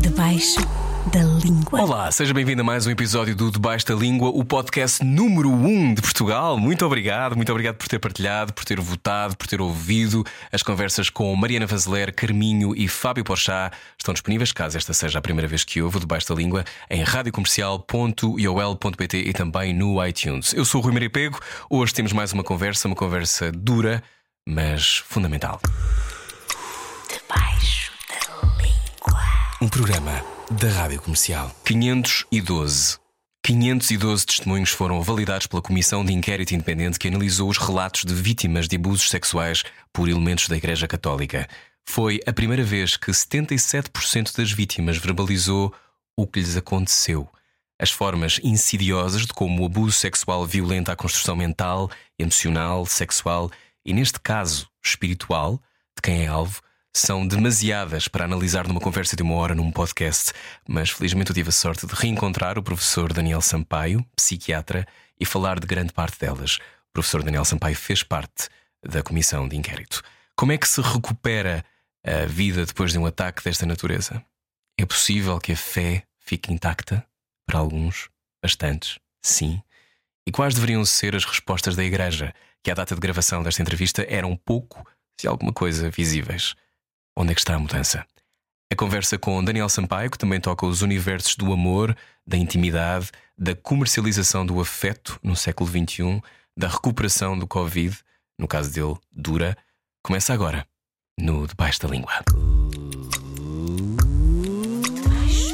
Debaixo da língua. Olá, seja bem-vindo a mais um episódio do Debaixo da Língua, o podcast número 1 um de Portugal. Muito obrigado, muito obrigado por ter partilhado, por ter votado, por ter ouvido. As conversas com Mariana Vazeler, Carminho e Fábio Porchá estão disponíveis, caso esta seja a primeira vez que ouve o Debaixo da Língua, em radiocomercial.iol.pt e também no iTunes. Eu sou o Rui Maria Pego, hoje temos mais uma conversa, uma conversa dura, mas fundamental. Debaixo da língua. Um programa da Rádio Comercial. 512. 512 testemunhos foram validados pela Comissão de Inquérito Independente que analisou os relatos de vítimas de abusos sexuais por elementos da Igreja Católica. Foi a primeira vez que 77% das vítimas verbalizou o que lhes aconteceu. As formas insidiosas de como o abuso sexual violenta a construção mental, emocional, sexual e, neste caso, espiritual, de quem é alvo, são demasiadas para analisar numa conversa de uma hora num podcast, mas felizmente eu tive a sorte de reencontrar o professor Daniel Sampaio, psiquiatra, e falar de grande parte delas. O professor Daniel Sampaio fez parte da comissão de inquérito. Como é que se recupera a vida depois de um ataque desta natureza? É possível que a fé fique intacta? Para alguns, bastantes, sim. E quais deveriam ser as respostas da Igreja, que à data de gravação desta entrevista eram pouco, se alguma coisa, visíveis? Onde é que está a mudança? A conversa com Daniel Sampaio, que também toca os universos do amor, da intimidade, da comercialização do afeto no século XXI, da recuperação do Covid, no caso dele, dura, começa agora, no Debaixo da Língua.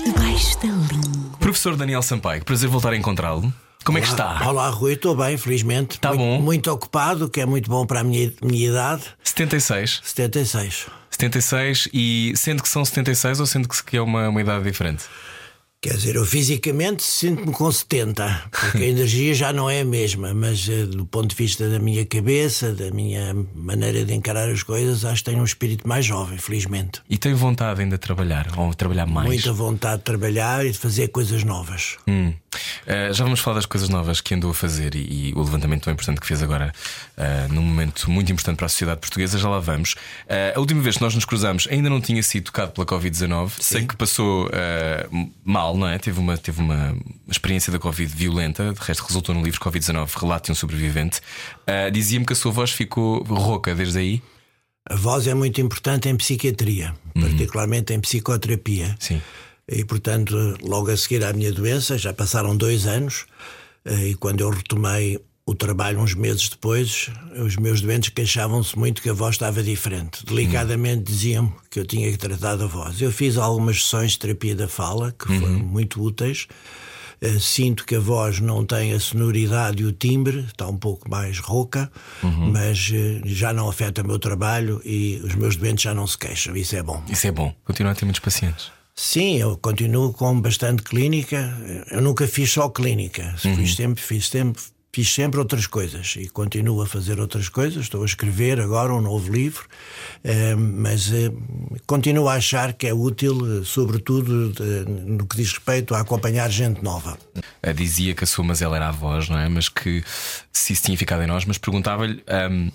Debaixo da língua. Professor Daniel Sampaio, prazer voltar a encontrá-lo. Como é que Olá, está? Olá, Rui, estou bem, felizmente. Tá muito, bom. Muito ocupado, que é muito bom para a minha, minha idade. 76. 76. 76 e sendo que são 76 ou sendo que é uma, uma idade diferente? Quer dizer, eu fisicamente sinto-me com 70, porque a energia já não é a mesma, mas eh, do ponto de vista da minha cabeça, da minha maneira de encarar as coisas, acho que tenho um espírito mais jovem, felizmente. E tem vontade ainda de trabalhar ou trabalhar mais? Muita vontade de trabalhar e de fazer coisas novas. Hum. Uh, já vamos falar das coisas novas que andou a fazer e, e o levantamento tão importante que fez agora, uh, num momento muito importante para a sociedade portuguesa. Já lá vamos. Uh, a última vez que nós nos cruzamos ainda não tinha sido tocado pela Covid-19. Sei que passou mal, não é? Teve uma, teve uma experiência da Covid violenta, de resto resultou no livro Covid-19 Relato de um Sobrevivente. Dizia-me que a sua voz ficou rouca desde aí. A voz é muito importante em psiquiatria, particularmente em psicoterapia. Sim. E, portanto, logo a seguir à minha doença, já passaram dois anos, eh, e quando eu retomei o trabalho uns meses depois, os meus doentes queixavam-se muito que a voz estava diferente. Delicadamente diziam que eu tinha que tratar da voz. Eu fiz algumas sessões de terapia da fala que foram muito úteis. Eh, Sinto que a voz não tem a sonoridade e o timbre, está um pouco mais rouca, mas eh, já não afeta o meu trabalho e os meus doentes já não se queixam. Isso é bom. Isso é bom. Continua a ter muitos pacientes. Sim, eu continuo com bastante clínica. Eu nunca fiz só clínica. Fiz, sempre, fiz, sempre, fiz sempre outras coisas e continuo a fazer outras coisas. Estou a escrever agora um novo livro, eh, mas eh, continuo a achar que é útil, eh, sobretudo no que diz respeito a acompanhar gente nova. Uh, dizia que a sua mazela era a voz, não é? Mas que se isso tinha ficado em nós, mas perguntava-lhe, um,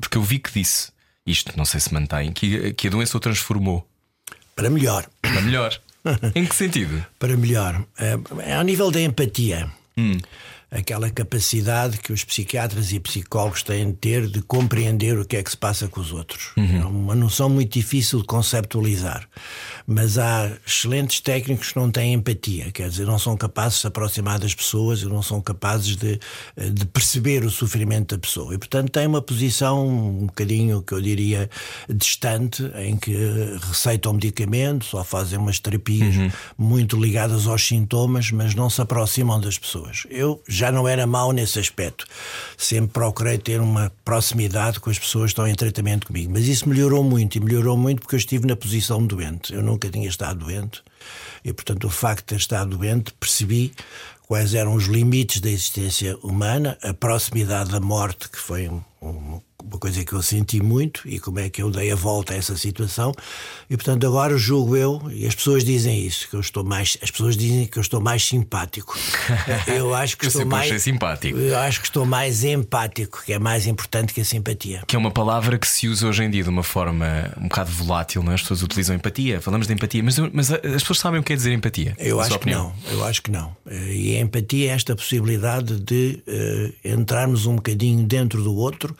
porque eu vi que disse isto, não sei se mantém, que, que a doença o transformou Para melhor. para melhor. em que sentido? para melhor. É, ao nível da empatia. Aquela capacidade que os psiquiatras e psicólogos têm de ter de compreender o que é que se passa com os outros. É uma noção muito difícil de conceptualizar. Mas há excelentes técnicos que não têm empatia, quer dizer, não são capazes de se aproximar das pessoas e não são capazes de, de perceber o sofrimento da pessoa. E, portanto, têm uma posição um bocadinho, que eu diria, distante, em que receitam medicamentos ou fazem umas terapias muito ligadas aos sintomas, mas não se aproximam das pessoas. Eu já não era mau nesse aspecto. Sempre procurei ter uma proximidade com as pessoas que estão em tratamento comigo. Mas isso melhorou muito e melhorou muito porque eu estive na posição doente. Eu nunca tinha estado doente e, portanto, o facto de ter estado doente, percebi quais eram os limites da existência humana, a proximidade da morte, que foi um, um- uma coisa que eu senti muito e como é que eu dei a volta a essa situação. E portanto, agora julgo eu, e as pessoas dizem isso, que eu estou mais. As pessoas dizem que eu estou mais simpático. Eu acho que Eu estou mais. simpático. Eu acho que estou mais empático, que é mais importante que a simpatia. Que é uma palavra que se usa hoje em dia de uma forma um bocado volátil, não é? As pessoas utilizam empatia, falamos de empatia, mas, mas as pessoas sabem o que é dizer empatia. Eu acho que não, eu acho que não. Eh, E a empatia é esta possibilidade de eh, entrarmos um bocadinho dentro do outro,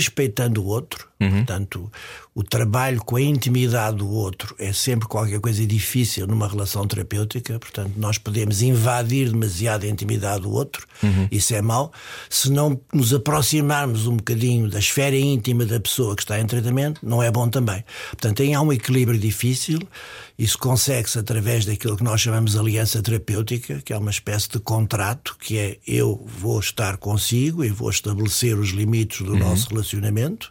respeitando o outro. Portanto, o trabalho com a intimidade do outro é sempre qualquer coisa difícil numa relação terapêutica. Portanto, nós podemos invadir demasiado a intimidade do outro, isso é mau. Se não nos aproximarmos um bocadinho da esfera íntima da pessoa que está em tratamento, não é bom também. Portanto, aí há um equilíbrio difícil. Isso consegue-se através daquilo que nós chamamos de aliança terapêutica, que é uma espécie de contrato, que é eu vou estar consigo e vou estabelecer os limites do nosso relacionamento.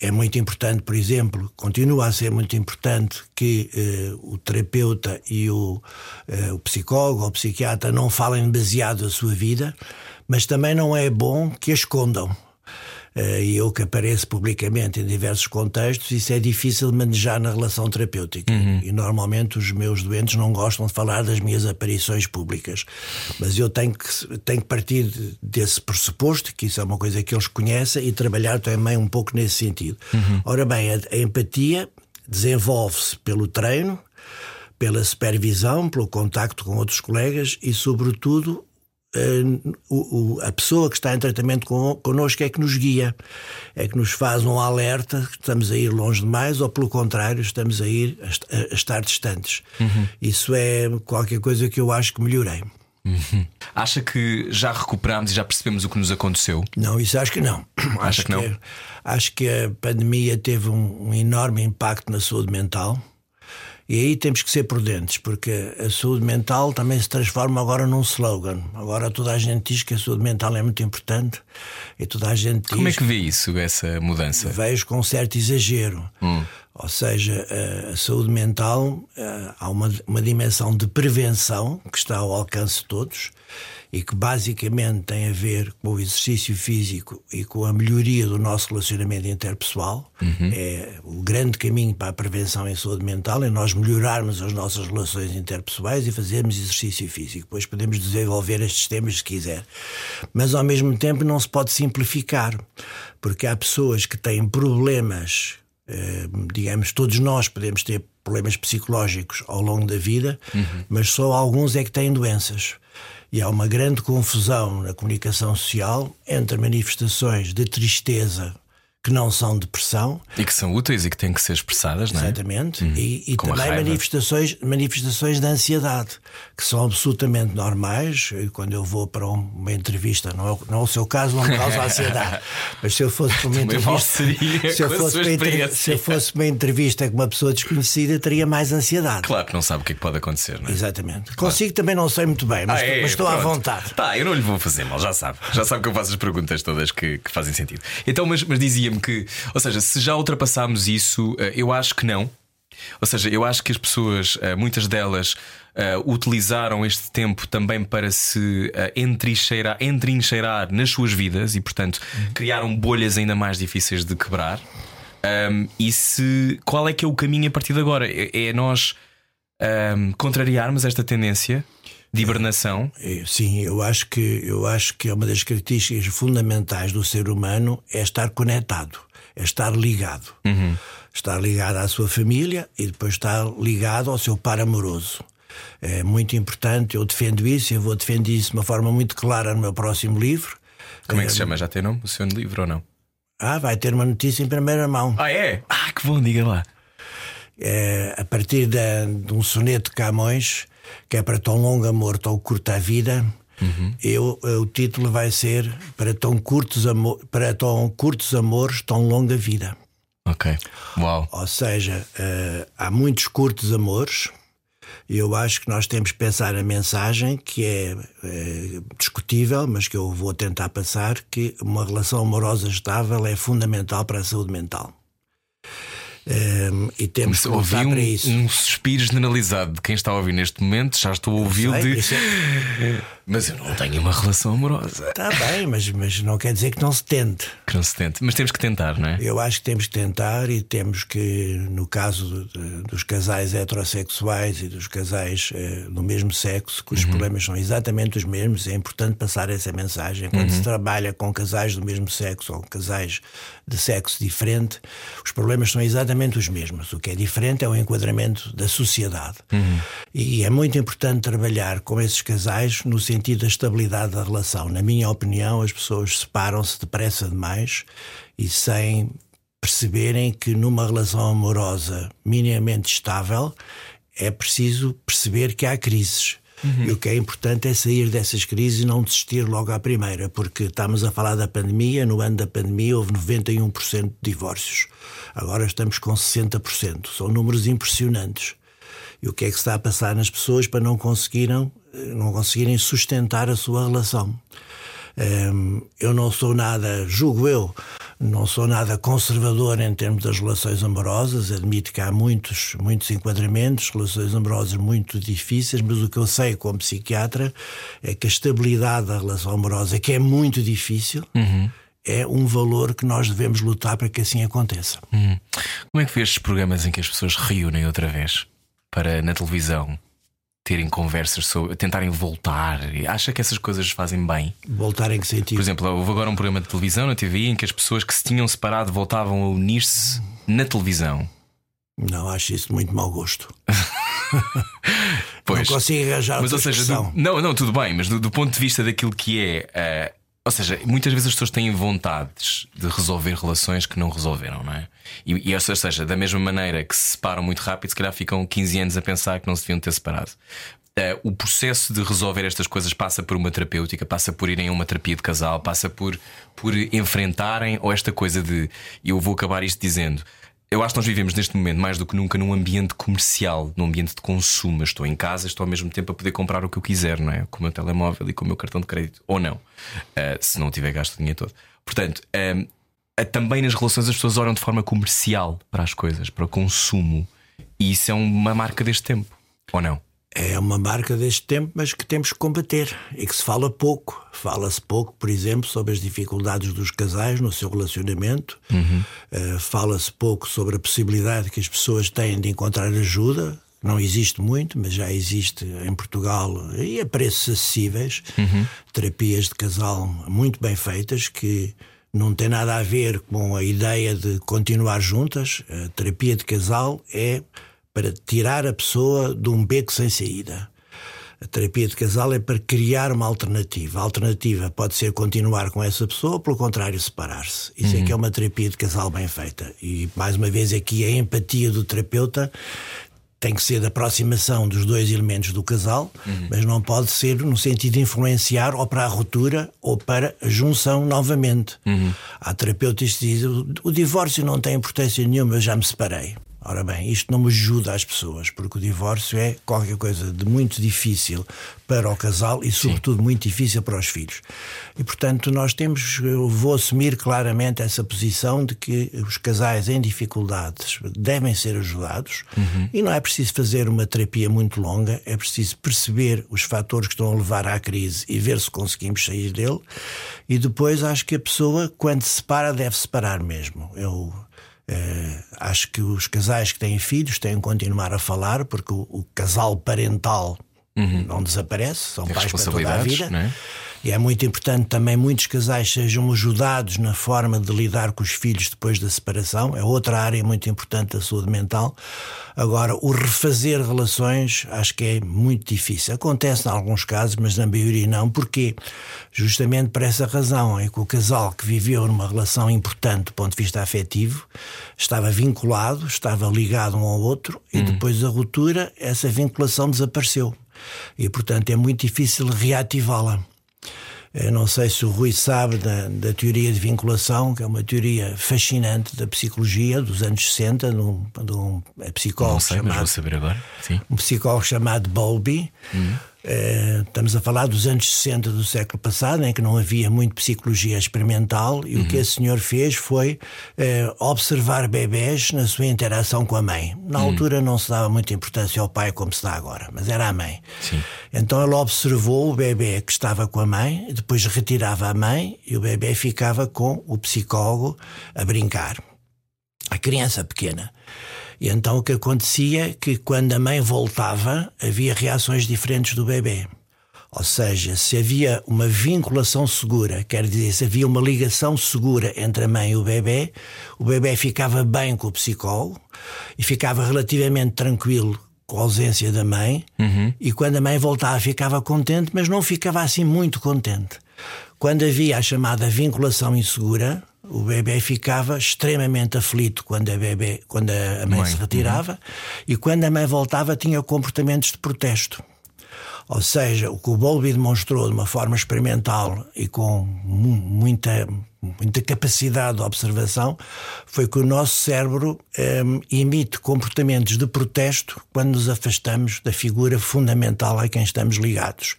É muito importante, por exemplo, continua a ser muito importante que eh, o terapeuta e o, eh, o psicólogo ou o psiquiatra não falem demasiado da sua vida, mas também não é bom que a escondam. Eh, E eu que apareço publicamente em diversos contextos, isso é difícil de manejar na relação terapêutica. E normalmente os meus doentes não gostam de falar das minhas aparições públicas. Mas eu tenho que, tenho que partir de- desse pressuposto, que isso é uma coisa que eles conhecem, e trabalhar também um pouco nesse sentido. Ora bem, a, a empatia desenvolve-se pelo treino, pela supervisão, pelo contacto com outros colegas e, sobretudo, eh, o- o- a pessoa que está em tratamento con- connosco é que nos guia, é que nos faz um alerta que estamos a ir longe demais ou, pelo contrário, estamos a ir a, a estar distantes. Isso é qualquer coisa que eu acho que melhorei. Acha que já recuperámos e já percebemos o que nos aconteceu? Não, isso acho que não. acho que não? é- acho que a pandemia teve um, um enorme impacto na saúde mental. E aí temos que ser prudentes, porque a saúde mental também se transforma agora num slogan. Agora toda a gente diz que a saúde mental é muito importante e toda a gente diz Como é que vê isso, essa mudança? vejo com certo exagero. Ou seja, a, a saúde mental eh, há uma, uma dimensão de prevenção que está ao alcance de todos e que basicamente tem a ver com o exercício físico e com a melhoria do nosso relacionamento interpessoal. É o grande caminho para a prevenção em saúde mental é nós melhorarmos as nossas relações interpessoais e fazermos exercício físico. Depois podemos desenvolver estes temas se quiser. Mas ao mesmo tempo não se pode simplificar, porque há pessoas que têm problemas eh, digamos, todos nós podemos ter problemas psicológicos ao longo da vida, mas só alguns é que têm doenças. E há uma grande confusão na comunicação social entre manifestações de tristeza que não são depressão, E que são úteis e que têm que ser expressadas, não é? exatamente, e, e a também manifestações, manifestações de ansiedade, que são absolutamente normais. E Quando eu vou para um- uma entrevista, não é, o- não é o seu caso, não me causa ansiedade, mas se eu fosse para uma entrevista. se eu, fosse para experiência. se eu fosse uma entrevista com uma pessoa desconhecida, teria mais ansiedade. Claro que não sabe o que é que pode acontecer, não é? Exatamente. Consigo também não sei muito bem, mas, Ah, é? mas estou à Pronto. vontade. Tá, eu não lhe vou fazer mal, já sabe. Já sabe que eu faço as perguntas todas que, que fazem sentido. Então, mas, mas dizia-me que, ou seja, se já ultrapassámos isso, eh, eu acho que não. Ou seja, eu acho que as pessoas, eh, muitas delas, eh, utilizaram este tempo também para se entrincheirar, entrincheirar nas suas vidas e, portanto, criaram bolhas ainda mais difíceis de quebrar. Um, e se qual é que é o caminho a partir de agora? É, é nós um, contrariarmos esta tendência de hibernação? Eh, Sim, eu acho que eu acho que é uma das características fundamentais do ser humano é estar conectado, é estar ligado. Estar ligado à sua família e depois estar ligado ao seu par amoroso. É muito importante, eu defendo isso, eu vou defender isso de uma forma muito clara no meu próximo livro. Como é que se chama? Já tem nome? O seu livro ou não? Ah, vai ter uma notícia em primeira mão. Ah, é? Ah, que bom, diga lá. É, a partir da- de um soneto de Camões, que é para tão longo amor, tão curta a vida, eu, eh, o título vai ser para tão, curtos amor, para tão curtos amores, tão longa vida. Ok. Uau. Ou seja, eh, há muitos curtos amores. E eu acho que nós temos que pensar a mensagem que é, eh, discutível, mas que eu vou tentar passar, que uma relação amorosa estável é fundamental para a saúde mental. Um, e temos que Ouvi um, para isso. um suspiro generalizado de quem está a ouvir neste momento, já estou a ouvi-lo de. Mas eu não tenho uma relação amorosa. Está bem, mas, mas não quer dizer que não se tente. Que não se tente. Mas temos que tentar, não é? Eu acho que temos que tentar e temos que, no caso de- dos casais heterossexuais e dos casais eh, do mesmo sexo, que os problemas são exatamente os mesmos, é importante passar essa mensagem. Quando se trabalha com casais do mesmo sexo ou casais de sexo diferente, os problemas são exatamente os mesmos. O que é diferente é o enquadramento da sociedade. E é muito importante trabalhar com esses casais no sentido da estabilidade da relação. Na minha opinião, as pessoas separam-se depressa demais e sem perceberem que numa relação amorosa minimamente estável é preciso perceber que há crises. E o que é importante é sair dessas crises e não desistir logo à primeira, porque estamos a falar da pandemia, no ano da pandemia houve 91% de divórcios. Agora estamos com 60%. São números impressionantes. E o que é que está a passar nas pessoas para não conseguirem, não conseguirem sustentar a sua relação? Hum, eu não sou nada, julgo eu, não sou nada conservador em termos das relações amorosas. Admito que há muitos, muitos enquadramentos, relações amorosas muito difíceis, mas o que eu sei como psiquiatra é que a estabilidade da relação amorosa, que é muito difícil, é um valor que nós devemos lutar para que assim aconteça. Como é que vês estes programas em que as pessoas reúnem outra vez para na televisão terem conversas sobre tentarem voltar? Acha que essas coisas fazem bem? Voltar em que sentido? Por exemplo, houve agora um programa de televisão na TVI em que as pessoas que se tinham separado voltavam a unir-se na televisão. Não, acho isso de muito mau gosto. Pois. Não consigo arranjar Mas, ou seja, do- não, não, tudo bem, mas do, do ponto de vista daquilo que é. Ou seja, muitas vezes as pessoas têm vontades de resolver relações que não resolveram, não é? E, e, ou seja, da mesma maneira que se separam muito rápido, se calhar ficam 15 anos a pensar que não se deviam ter separado. Eh, o processo de resolver estas coisas passa por uma terapêutica, passa por irem a uma terapia de casal, passa por, por enfrentarem, ou esta coisa de. Eu vou acabar isto dizendo. Eu acho que nós vivemos neste momento mais do que nunca num ambiente comercial, num ambiente de consumo. Eu Estou em casa, estou ao mesmo tempo a poder comprar o que eu quiser, não é? Com o meu telemóvel e com o meu cartão de crédito. Ou não, Ah, se não tiver gasto o dinheiro todo. Portanto, ah, também nas relações as pessoas olham de forma comercial para as coisas, para o consumo. E isso é uma marca deste tempo, ou não? É uma marca deste tempo, mas que temos que combater e que se fala pouco. Fala-se pouco, por exemplo, sobre as dificuldades dos casais no seu relacionamento. Eh, Fala-se pouco sobre a possibilidade que as pessoas têm de encontrar ajuda. Não existe muito, mas já existe em Portugal e a preços acessíveis. Terapias de casal muito bem feitas que não tem nada a ver com a ideia de continuar juntas. A terapia de casal é para tirar a pessoa de um beco sem saída. A terapia de casal é para criar uma alternativa. A alternativa pode ser continuar com essa pessoa ou, pelo contrário, separar-se. Isso é que é uma terapia de casal bem feita. E, mais uma vez, aqui a empatia do terapeuta tem que ser da aproximação dos dois elementos do casal, mas não pode ser no sentido de influenciar ou para a ruptura ou para a junção novamente. Há terapeutas que dizem "O- o divórcio não tem importância nenhuma, eu já me separei. Ora bem, isto não ajuda as pessoas, porque o divórcio é qualquer coisa de muito difícil para o casal e, sobretudo, muito difícil para os filhos. E, portanto, nós temos, eu vou assumir claramente essa posição de que os casais em dificuldades devem ser ajudados e não é preciso fazer uma terapia muito longa, é preciso perceber os fatores que estão a levar à crise e ver se conseguimos sair dele. E depois acho que a pessoa, quando se separa, deve separar mesmo. Eu. Eh, acho que os casais que têm filhos têm que continuar a falar, porque o, o casal parental não desaparece, são pais para toda a vida. não é? E é muito importante também muitos casais sejam ajudados na forma de lidar com os filhos depois da separação. É outra área muito importante da saúde mental. Agora, o refazer relações acho que é muito difícil. Acontece em alguns casos, mas na maioria não. Porquê? Justamente por essa razão é que o casal que viveu numa relação importante do ponto de vista afetivo estava vinculado, estava ligado um ao outro e depois da ruptura essa vinculação desapareceu. E, portanto, é muito difícil reativá-la. Eu não sei se o Rui sabe da, da teoria de vinculação, que é uma teoria fascinante da psicologia dos anos 60, de um, de um psicólogo Não sei, mas chamado vou saber agora. Sim. um psicólogo chamado Bowlby. Eh, estamos a falar dos anos 60 do século passado, em que não havia muito psicologia experimental, e o que esse senhor fez foi eh, observar bebés na sua interação com a mãe. Na altura não se dava muita importância ao pai como se dá agora, mas era a mãe. Sim. Então ele observou o bebê que estava com a mãe, depois retirava a mãe e o bebê ficava com o psicólogo a brincar. A criança pequena. E então o que acontecia é que quando a mãe voltava, havia reações diferentes do bebê. Ou seja, se havia uma vinculação segura, quer dizer, se havia uma ligação segura entre a mãe e o bebê, o bebê ficava bem com o psicólogo e ficava relativamente tranquilo com a ausência da mãe, e quando a mãe voltava ficava contente, mas não ficava assim muito contente. Quando havia a chamada vinculação insegura, o bebê ficava extremamente aflito quando a, bebê, quando a mãe, Mãe, se retirava e quando a mãe voltava tinha comportamentos de protesto. Ou seja, o que o Bowlby demonstrou de uma forma experimental e com mu- muita, muita capacidade de observação foi que o nosso cérebro em, emite comportamentos de protesto quando nos afastamos da figura fundamental a quem estamos ligados.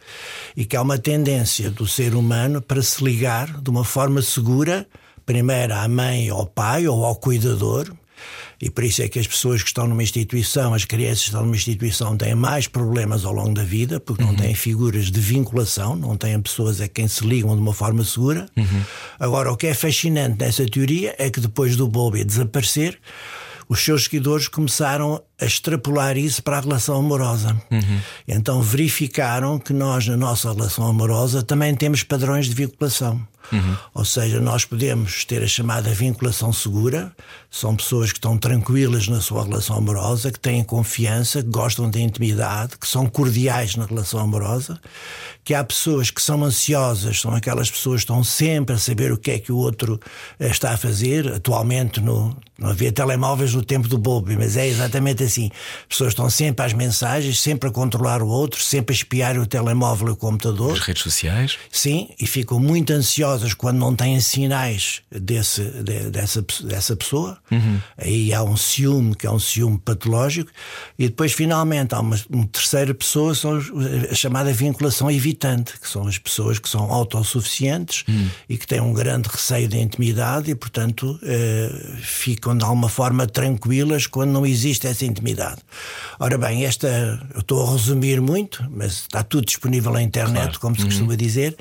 E que há uma tendência do ser humano para se ligar de uma forma segura, primeiro à mãe, ao pai ou ao cuidador, e por isso é que as pessoas que estão numa instituição, as crianças que estão numa instituição, têm mais problemas ao longo da vida, porque não têm figuras de vinculação, não têm pessoas a quem se ligam de uma forma segura. Agora, o que é fascinante nessa teoria é que depois do Bowlby desaparecer, os seus seguidores começaram a extrapolar isso para a relação amorosa. Então verificaram que nós, na nossa relação amorosa, também temos padrões de vinculação. Ou seja, nós podemos ter a chamada vinculação segura, são pessoas que estão tranquilas na sua relação amorosa, que têm confiança, que gostam da intimidade, que são cordiais na relação amorosa, que há pessoas que são ansiosas, são aquelas pessoas que estão sempre a saber o que é que o outro eh, está a fazer. Atualmente no, não havia telemóveis no tempo do Bobby, mas é exatamente assim. As pessoas estão sempre às mensagens, sempre a controlar o outro, sempre a espiar o telemóvel e o computador. As redes sociais. Sim, e ficam muito ansiosas quando não têm sinais desse, de- dessa, dessa pessoa. Aí há um ciúme, que é um ciúme patológico, e depois, finalmente, há uma, uma terceira pessoa, são os- a chamada vinculação evitante, que são as pessoas que são autossuficientes e que têm um grande receio da intimidade e, portanto, eh, ficam de alguma forma tranquilas quando não existe essa intimidade. Ora bem, esta, eu estou a resumir muito, mas está tudo disponível na internet, Claro. como se costuma dizer.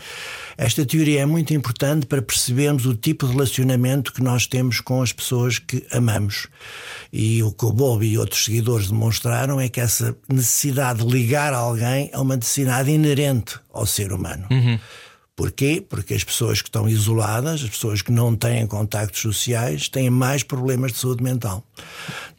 Esta teoria é muito importante para percebermos o tipo de relacionamento que nós temos com as pessoas que amamos. E o que o Bob e outros seguidores demonstraram é que essa necessidade de ligar a alguém é uma necessidade inerente ao ser humano. Porquê? Porque as pessoas que estão isoladas, as pessoas que não têm contactos sociais, têm mais problemas de saúde mental.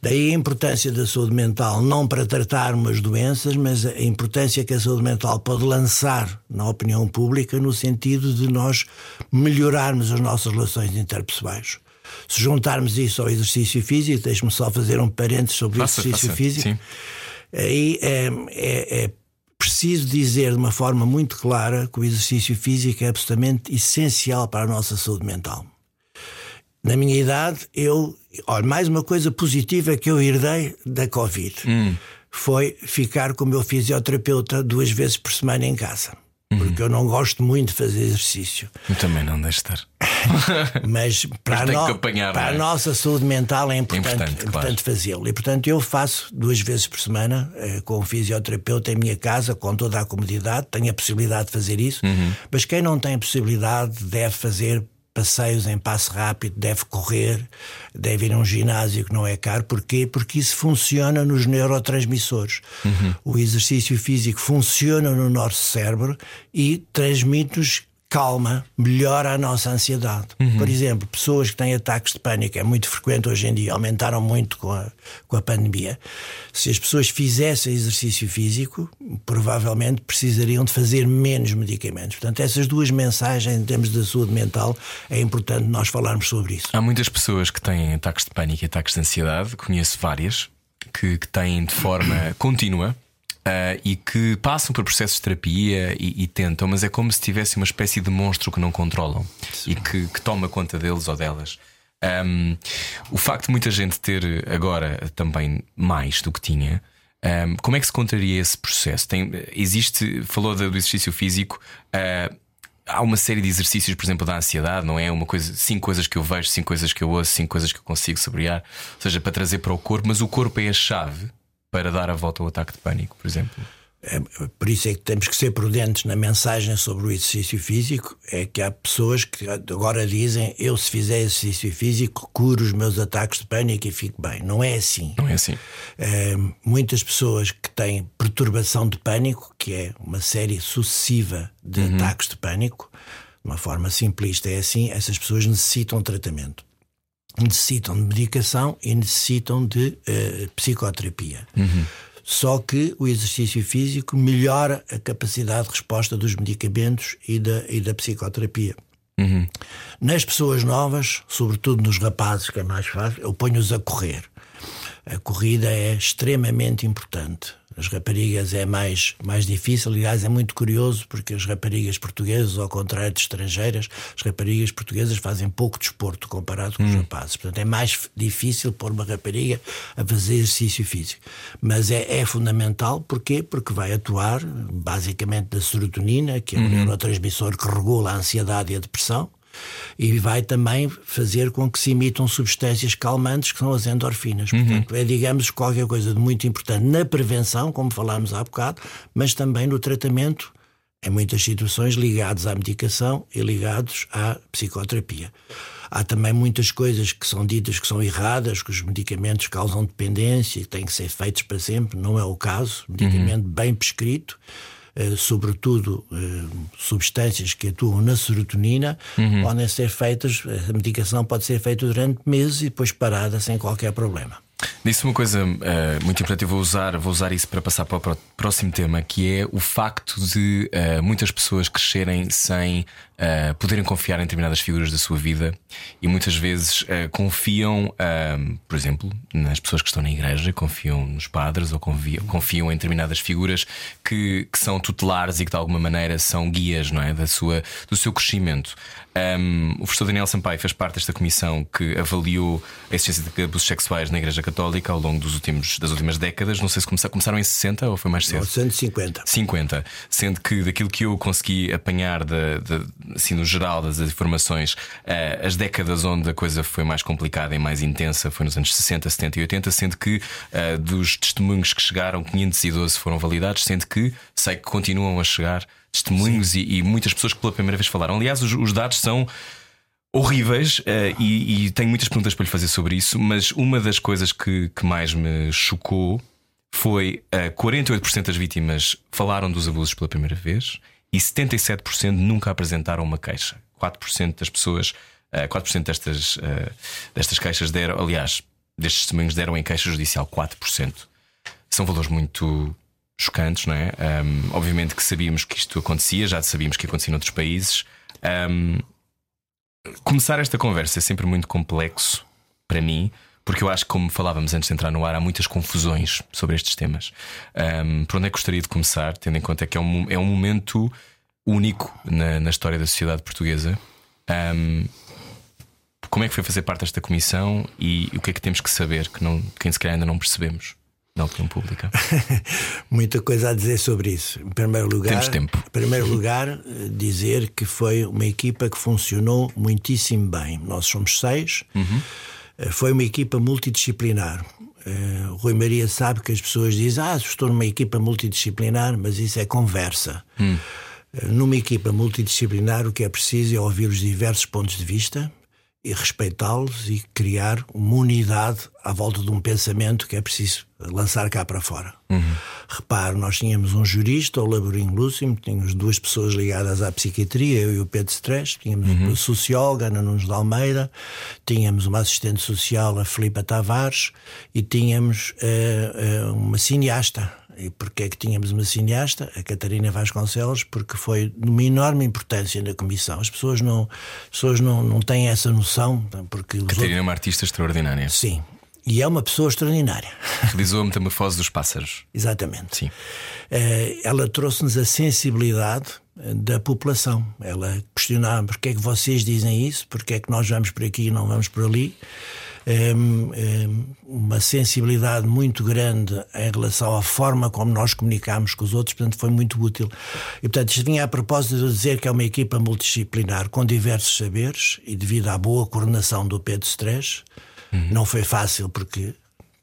Daí a importância da saúde mental, não para tratar umas doenças, mas a importância que a saúde mental pode lançar na opinião pública no sentido de nós melhorarmos as nossas relações interpessoais. Se juntarmos isso ao exercício físico, deixe-me só fazer um parênteses sobre o exercício faça. físico. Sim. Aí é, é- é preciso dizer de uma forma muito clara que o exercício físico é absolutamente essencial para a nossa saúde mental. Na minha idade, eu. Olha, mais uma coisa positiva que eu herdei da Covid foi ficar com o meu fisioterapeuta duas vezes por semana em casa. Porque eu não gosto muito de fazer exercício. Eu também não deixo de estar. Mas para, a, tem no- apanhar, para a é? nossa saúde mental é importante, importante, é importante fazê-lo. E portanto eu faço duas vezes por semana eh, com um fisioterapeuta em minha casa, com toda a comodidade, tenho a possibilidade de fazer isso. Uhum. Mas quem não tem possibilidade deve fazer passeios em passo rápido, deve correr, deve ir a um ginásio que não é caro. Porquê? Porque isso funciona nos neurotransmissores. Uhum. O exercício físico funciona no nosso cérebro e transmite-nos calma, melhora a nossa ansiedade. Por exemplo, pessoas que têm ataques de pânico, é muito frequente hoje em dia, aumentaram muito com a, com a pandemia. Se as pessoas fizessem exercício físico, provavelmente precisariam de fazer menos medicamentos. Portanto, essas duas mensagens em termos da saúde mental é importante nós falarmos sobre isso. Há muitas pessoas que têm ataques de pânico e ataques de ansiedade, conheço várias, que, que têm de forma contínua. Ah, e que passam por processos de terapia e, e tentam, mas é como se tivesse uma espécie de monstro que não controlam e que, que toma conta deles ou delas. Ahm, o facto de muita gente ter agora também mais do que tinha Um, como é que se contraria esse processo? Tem, existe, falou do exercício físico. Uh, há uma série de exercícios, por exemplo, da ansiedade, não é? Uma coisa, cinco coisas que eu vejo, cinco coisas que eu ouço, cinco coisas que eu consigo saborear, ou seja, para trazer para o corpo, mas o corpo é a chave para dar a volta ao ataque de pânico, por exemplo. É, por isso é que temos que ser prudentes na mensagem sobre o exercício físico. É que há pessoas que agora dizem: eu, se fizer exercício físico, curo os meus ataques de pânico e fico bem. Não é assim. Não é assim. É, muitas pessoas que têm perturbação de pânico, que é uma série sucessiva de uhum. ataques de pânico, de uma forma simplista, é assim: essas pessoas necessitam de tratamento. Necessitam de medicação e necessitam de uh, psicoterapia. Uhum. Só que o exercício físico melhora a capacidade de resposta dos medicamentos e da, e da psicoterapia. Uhum. Nas pessoas novas, sobretudo nos rapazes, que é mais fácil, eu ponho-os a correr. A corrida é extremamente importante. As raparigas é mais, mais difícil, aliás, é muito curioso porque as raparigas portuguesas, ao contrário de estrangeiras, as raparigas portuguesas fazem pouco desporto comparado com hum. os rapazes. Portanto, é mais difícil pôr uma rapariga a fazer exercício físico. Mas é, é fundamental, porquê? Porque vai atuar basicamente da serotonina, que é o uhum. neurotransmissor que regula a ansiedade e a depressão e vai também fazer com que se emitam substâncias calmantes que são as endorfinas. Uhum. Portanto, é, digamos, qualquer coisa de muito importante na prevenção, como falámos há bocado, mas também no tratamento, em muitas situações ligados à medicação e ligados à psicoterapia. Há também muitas coisas que são ditas que são erradas, que os medicamentos causam dependência e têm que ser feitos para sempre. Não é o caso. Medicamento uhum. bem prescrito sobretudo eh, substâncias que atuam na serotonina, uhum. podem ser feitas, a medicação pode ser feita durante meses e depois parada sem qualquer problema. Disse uma coisa uh, muito importante, eu vou usar, vou usar isso para passar para o próximo tema, que é o facto de uh, muitas pessoas crescerem sem uh, poderem confiar em determinadas figuras da sua vida e muitas vezes confiam, por exemplo, nas pessoas que estão na igreja, confiam nos padres ou confiam, confiam em determinadas figuras que, que, são tutelares e que de alguma maneira são guias não é, da sua, do seu crescimento. Um, o professor Daniel Sampaio fez parte desta comissão que avaliou a existência de abusos sexuais na Igreja Católica ao longo dos últimos, das últimas décadas. Não sei se começaram, começaram em 60 ou foi mais cedo? 150. 50. Sendo que daquilo que eu consegui apanhar, de, de assim, no geral das informações, uh, as décadas onde a coisa foi mais complicada e mais intensa foi nos anos 60, 70 e 80, sendo que uh, dos testemunhos que chegaram, 512 foram validados, sendo que sei que continuam a chegar testemunhos e, e, muitas pessoas que pela primeira vez falaram. Aliás, os, os dados são horríveis uh, e, e, tenho muitas perguntas para lhe fazer sobre isso, mas uma das coisas que, que mais me chocou foi uh, eh, 48% das vítimas falaram dos abusos pela primeira vez e 77% nunca apresentaram uma queixa. 4% das pessoas, uh, eh, 4% destas, uh, destas queixas deram, aliás, destes testemunhos deram em queixa judicial 4%. São valores muito chocantes, não é? Um, obviamente que sabíamos que isto acontecia, já sabíamos que acontecia noutros países. Um, começar esta conversa é sempre muito complexo para mim, porque eu acho que, como falávamos antes de entrar no ar, há muitas confusões sobre estes temas. Um, por onde é que gostaria de começar, tendo em conta que é um, é um momento único na, na história da sociedade portuguesa? Um, como é que foi fazer parte desta comissão e, o que é que temos que saber que, não, que se calhar ainda não percebemos? Na opinião pública? Muita coisa a dizer sobre isso. Em primeiro lugar, Temos tempo. Em primeiro lugar, dizer que foi uma equipa que funcionou muitíssimo bem. Nós somos seis. Uhum. Foi uma equipa multidisciplinar. Uh, Rui Maria sabe que as pessoas dizem: Ah, estou numa equipa multidisciplinar, mas isso é conversa. Hum. Uh, numa equipa multidisciplinar, o que é preciso é ouvir os diversos pontos de vista, e respeitá-los e criar uma unidade à volta de um pensamento que é preciso lançar cá para fora. Uhum. Repare, nós tínhamos um jurista, o Laborinho Lúcio, tínhamos duas pessoas ligadas à psiquiatria, eu e o Pedro Stress, tínhamos uhum. uma socióloga, Ana Nunes de Almeida, tínhamos uma assistente social, a Filipa Tavares, e tínhamos uh, uh, uma cineasta, e porquê é que tínhamos uma cineasta, a Catarina Vasconcelos, porque foi de uma enorme importância na comissão. As pessoas não, as pessoas não, não têm essa noção. Porque Catarina outros... é uma artista extraordinária. Sim. E é uma pessoa extraordinária. Realizou a metamorfose dos pássaros. Exatamente. Sim. Eh, ela trouxe-nos a sensibilidade eh, da população. Ela questionava porque é que vocês dizem isso, porque é que nós vamos por aqui e não vamos por ali. Um, um, uma sensibilidade muito grande em relação à forma como nós comunicamos com os outros, portanto, foi muito útil. E, portanto, isto vinha a propósito de dizer que é uma equipa multidisciplinar com diversos saberes e devido à boa coordenação do Pedro Stress. Uhum. Não foi fácil porque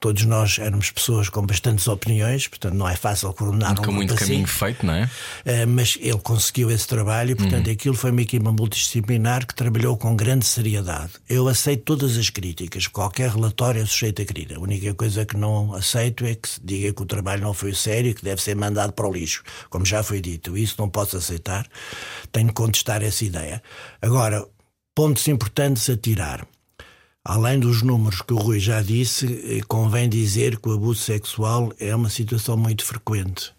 todos nós éramos pessoas com bastantes opiniões, portanto não é fácil coordenar com um muito assim. caminho feito, não é? Uh, mas ele conseguiu esse trabalho e, portanto, uhum. aquilo foi uma equipa multidisciplinar que trabalhou com grande seriedade. Eu aceito todas as críticas, qualquer relatório é sujeito a crítica. A única coisa que não aceito é que se diga que o trabalho não foi sério e que deve ser mandado para o lixo, como já foi dito. Isso não posso aceitar, tenho que contestar essa ideia. Agora, pontos importantes a tirar. Além dos números que o Rui já disse, eh, convém dizer que o abuso sexual é uma situação muito frequente.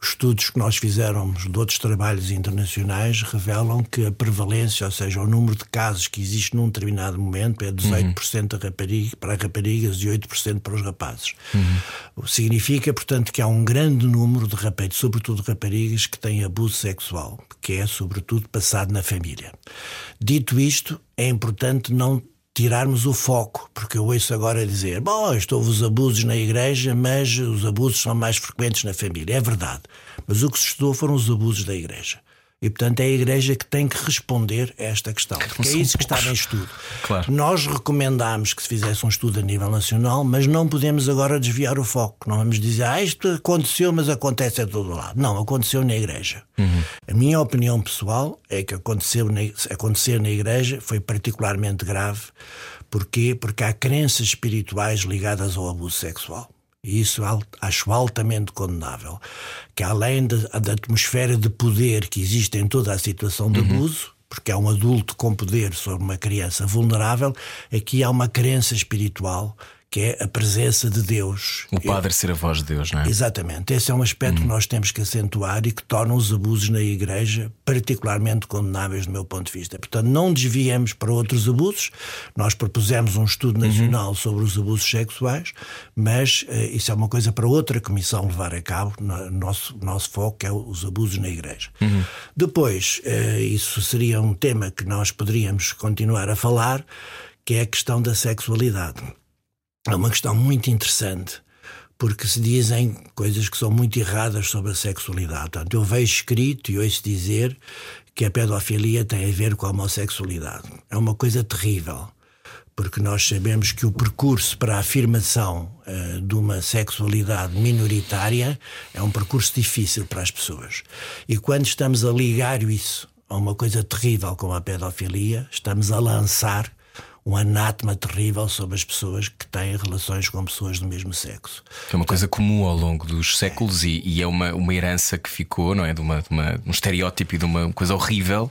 Os estudos que nós fizemos de outros trabalhos internacionais revelam que a prevalência, ou seja, o número de casos que existe num determinado momento é 18% uhum. rapariga, para raparigas e 8% para os rapazes. Uhum. Significa, portanto, que há um grande número de rapazes, sobretudo raparigas, que têm abuso sexual, que é, sobretudo, passado na família. Dito isto, é importante não tirarmos o foco, porque eu ouço agora dizer: bom, estou os abusos na igreja, mas os abusos são mais frequentes na família. É verdade. Mas o que se estudou foram os abusos da igreja. E, portanto, é a Igreja que tem que responder a esta questão, porque é isso que está em estudo. Claro. Nós recomendámos que se fizesse um estudo a nível nacional, mas não podemos agora desviar o foco. Não vamos dizer, ah, isto aconteceu, mas acontece a todo lado. Não, aconteceu na Igreja. Uhum. A minha opinião pessoal é que aconteceu na, acontecer na Igreja foi particularmente grave. Porquê? Porque há crenças espirituais ligadas ao abuso sexual. E isso acho altamente condenável. Que além de, da atmosfera de poder que existe em toda a situação de uhum. abuso, porque há um adulto com poder sobre uma criança vulnerável, aqui há uma crença espiritual que é a presença de Deus. O Padre ser a voz de Deus, não é? Exatamente. Esse é um aspecto que hum. nós temos que acentuar e que torna os abusos na Igreja particularmente condenáveis do meu ponto de vista. Portanto, não desviemos para outros abusos. Nós propusemos um estudo nacional uhum. sobre os abusos sexuais, mas uh, isso é uma coisa para outra comissão levar a cabo. No, nosso, nosso foco é os abusos na Igreja. Uhum. Depois, uh, isso seria um tema que nós poderíamos continuar a falar, que é a questão da sexualidade é uma questão muito interessante porque se dizem coisas que são muito erradas sobre a sexualidade. Portanto, eu vejo escrito e ouço dizer que a pedofilia tem a ver com a homossexualidade. É uma coisa terrível, porque nós sabemos que o percurso para a afirmação uh, de uma sexualidade minoritária é um percurso difícil para as pessoas. E quando estamos a ligar isso a uma coisa terrível como a pedofilia, estamos a lançar um anátema terrível sobre as pessoas que têm relações com pessoas do mesmo sexo. É uma coisa comum ao longo dos séculos e, e, é uma, uma herança que ficou, não é? De, uma, de uma, um estereótipo e de uma coisa horrível,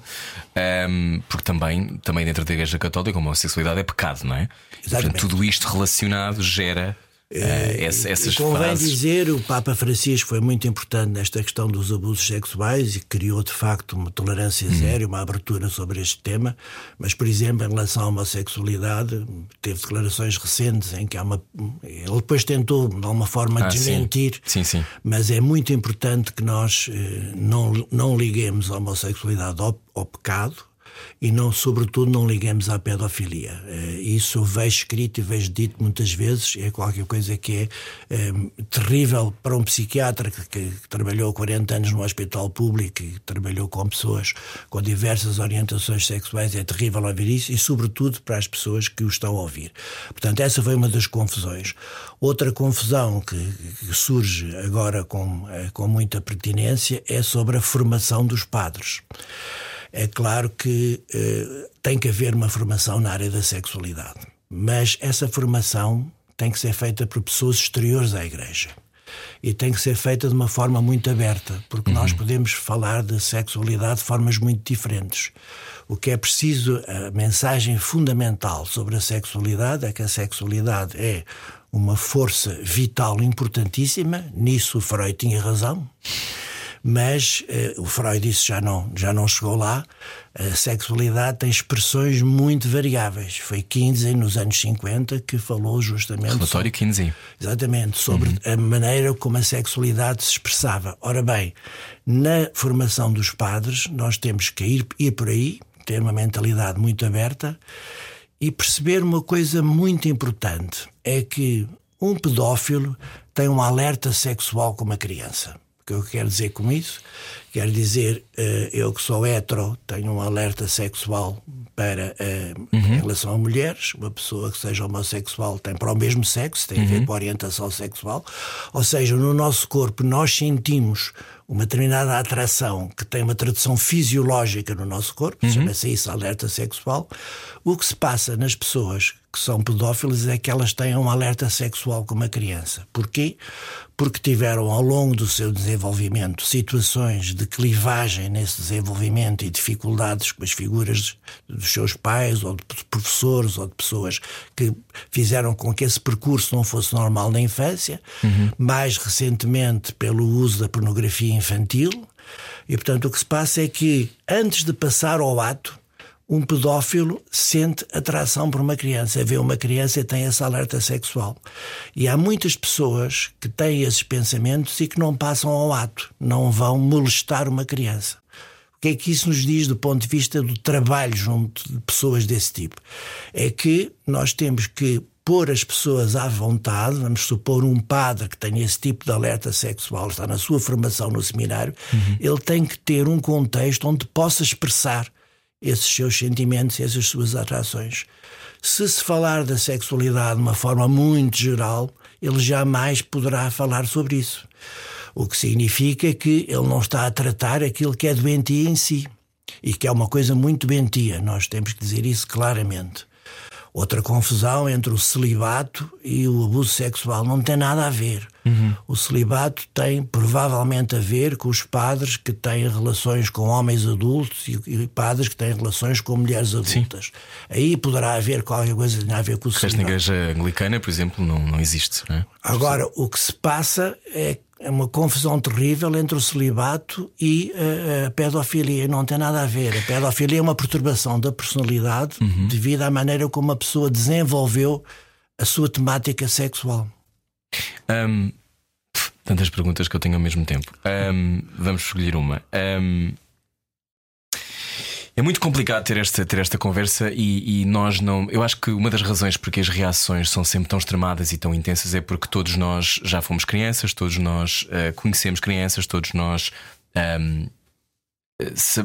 um, porque também, também dentro da Igreja Católica, a homossexualidade é pecado, não é? Exatamente. Portanto, tudo isto relacionado gera Uh, essa, essas convém frases... dizer, o Papa Francisco foi muito importante nesta questão dos abusos sexuais e criou de facto uma tolerância uhum. zero, uma abertura sobre este tema. Mas, por exemplo, em relação à homossexualidade, teve declarações recentes em que há uma. Ele depois tentou, de alguma forma, ah, desmentir. Sim. Sim, sim. Mas é muito importante que nós eh, não, não liguemos a homossexualidade ao, ao pecado e não, sobretudo, não ligamos à pedofilia. Eh, isso eu vejo escrito e vejo dito muitas vezes, é qualquer coisa que é, é terrível para um psiquiatra que, que, trabalhou 40 anos no hospital público e trabalhou com pessoas com diversas orientações sexuais, é terrível ouvir isso e, sobretudo, para as pessoas que o estão a ouvir. Portanto, essa foi uma das confusões. Outra confusão que, que surge agora com, eh, com muita pertinência é sobre a formação dos padres. É claro que eh, tem que haver uma formação na área da sexualidade, mas essa formação tem que ser feita por pessoas exteriores à Igreja. E tem que ser feita de uma forma muito aberta, porque uhum. nós podemos falar de sexualidade de formas muito diferentes. O que é preciso, a mensagem fundamental sobre a sexualidade é que a sexualidade é uma força vital importantíssima, nisso o Freud tinha razão mas uh, o Freud disse já não, já não chegou lá. A sexualidade tem expressões muito variáveis. Foi Kinsey, nos anos 50, que falou justamente. Relatório sobre, Kinsey. Exatamente, sobre uhum. a maneira como a sexualidade se expressava. Ora bem, na formação dos padres, nós temos que ir, ir por aí, ter uma mentalidade muito aberta e perceber uma coisa muito importante: é que um pedófilo tem um alerta sexual com uma criança. O que eu quero dizer com isso? Quero dizer, uh, eu que sou hetero, tenho um alerta sexual para uh, uhum. em relação a mulheres. Uma pessoa que seja homossexual tem para o mesmo sexo, tem uhum. a ver uhum. com a orientação sexual. Ou seja, no nosso corpo nós sentimos uma determinada atração que tem uma tradução fisiológica no nosso corpo, uhum. chama-se isso alerta sexual. O que se passa nas pessoas que são pedófilas é que elas têm um alerta sexual com uma criança. Porquê? Porque tiveram ao longo do seu desenvolvimento situações de clivagem nesse desenvolvimento e dificuldades com as figuras dos seus pais ou de professores ou de pessoas que fizeram com que esse percurso não fosse normal na infância. Uhum. Mais recentemente, pelo uso da pornografia infantil. E, portanto, o que se passa é que, antes de passar ao ato, um pedófilo sente atração por uma criança, vê uma criança e tem esse alerta sexual. E há muitas pessoas que têm esses pensamentos e que não passam ao ato, não vão molestar uma criança. O que é que isso nos diz do ponto de vista do trabalho junto de pessoas desse tipo? É que nós temos que pôr as pessoas à vontade, vamos supor um padre que tenha esse tipo de alerta sexual, está na sua formação no seminário, uhum. ele tem que ter um contexto onde possa expressar esses seus sentimentos e essas suas atrações. Se se falar da sexualidade de uma forma muito geral, ele jamais poderá falar sobre isso. O que significa que ele não está a tratar aquilo que é doentia em si e que é uma coisa muito doentia. Nós temos que dizer isso claramente. Outra confusão entre o celibato e o abuso sexual não tem nada a ver. Uhum. O celibato tem provavelmente a ver com os padres que têm relações com homens adultos e, padres que têm relações com mulheres adultas. Sim. Aí poderá haver qualquer coisa que tenha a ver com o celibato. na igreja anglicana, por exemplo, não, não existe. Não é? Agora, o que se passa é é uma confusão terrível entre o celibato e a, a pedofilia. Não tem nada a ver. A pedofilia é uma perturbação da personalidade uhum. devido à maneira como a pessoa desenvolveu a sua temática sexual. Um, tantas perguntas que eu tenho ao mesmo tempo. Um, vamos escolher uma. Um, é muito complicado ter esta, ter esta conversa e, e, nós não. Eu acho que uma das razões porque as reações são sempre tão extremadas e tão intensas é porque todos nós já fomos crianças, todos nós uh, conhecemos crianças, todos nós. Um,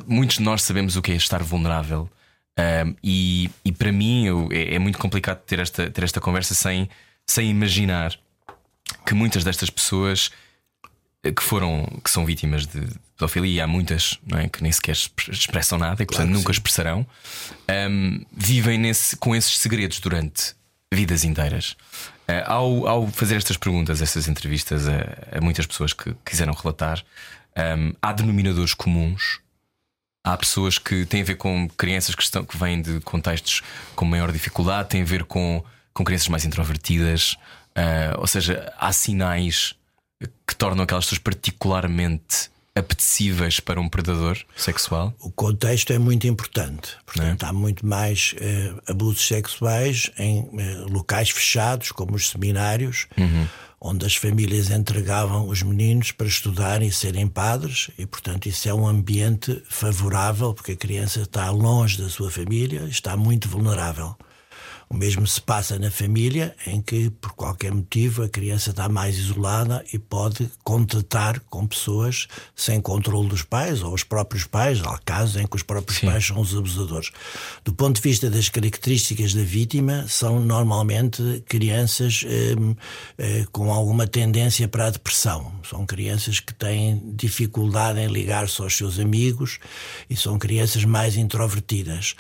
muitos de nós sabemos o que é estar vulnerável. Um, e, e para mim eu, é, é, muito complicado ter esta, ter esta conversa sem, sem imaginar que muitas destas pessoas que foram que são vítimas de pedofilia e há muitas não é, que nem sequer expressam nada e portanto claro nunca sim. expressarão. Um, vivem nesse, com esses segredos durante vidas inteiras. Uh, ao, ao fazer estas perguntas estas entrevistas a, a muitas pessoas que quiseram relatar um, há denominadores comuns? Há pessoas que têm a ver com crianças que, estão, que vêm de contextos com maior dificuldade, têm a ver com, com crianças mais introvertidas, uh, ou seja, há sinais que tornam aquelas pessoas particularmente apetecíveis para um predador sexual? O contexto é muito importante. Portanto, é? há muito mais eh, abusos sexuais em eh, locais fechados, como os seminários, uhum. onde as famílias entregavam os meninos para estudarem e serem padres, e, portanto, isso é um ambiente favorável, porque a criança está longe da sua família, está muito vulnerável. O mesmo se passa na família, em que, por qualquer motivo, a criança está mais isolada e pode contatar com pessoas sem controle dos pais ou os próprios pais. Há casos em que os próprios Sim. pais são os abusadores. Do ponto de vista das características da vítima, são normalmente crianças eh, eh, com alguma tendência para a depressão. São crianças que têm dificuldade em ligar-se aos seus amigos e são crianças mais introvertidas.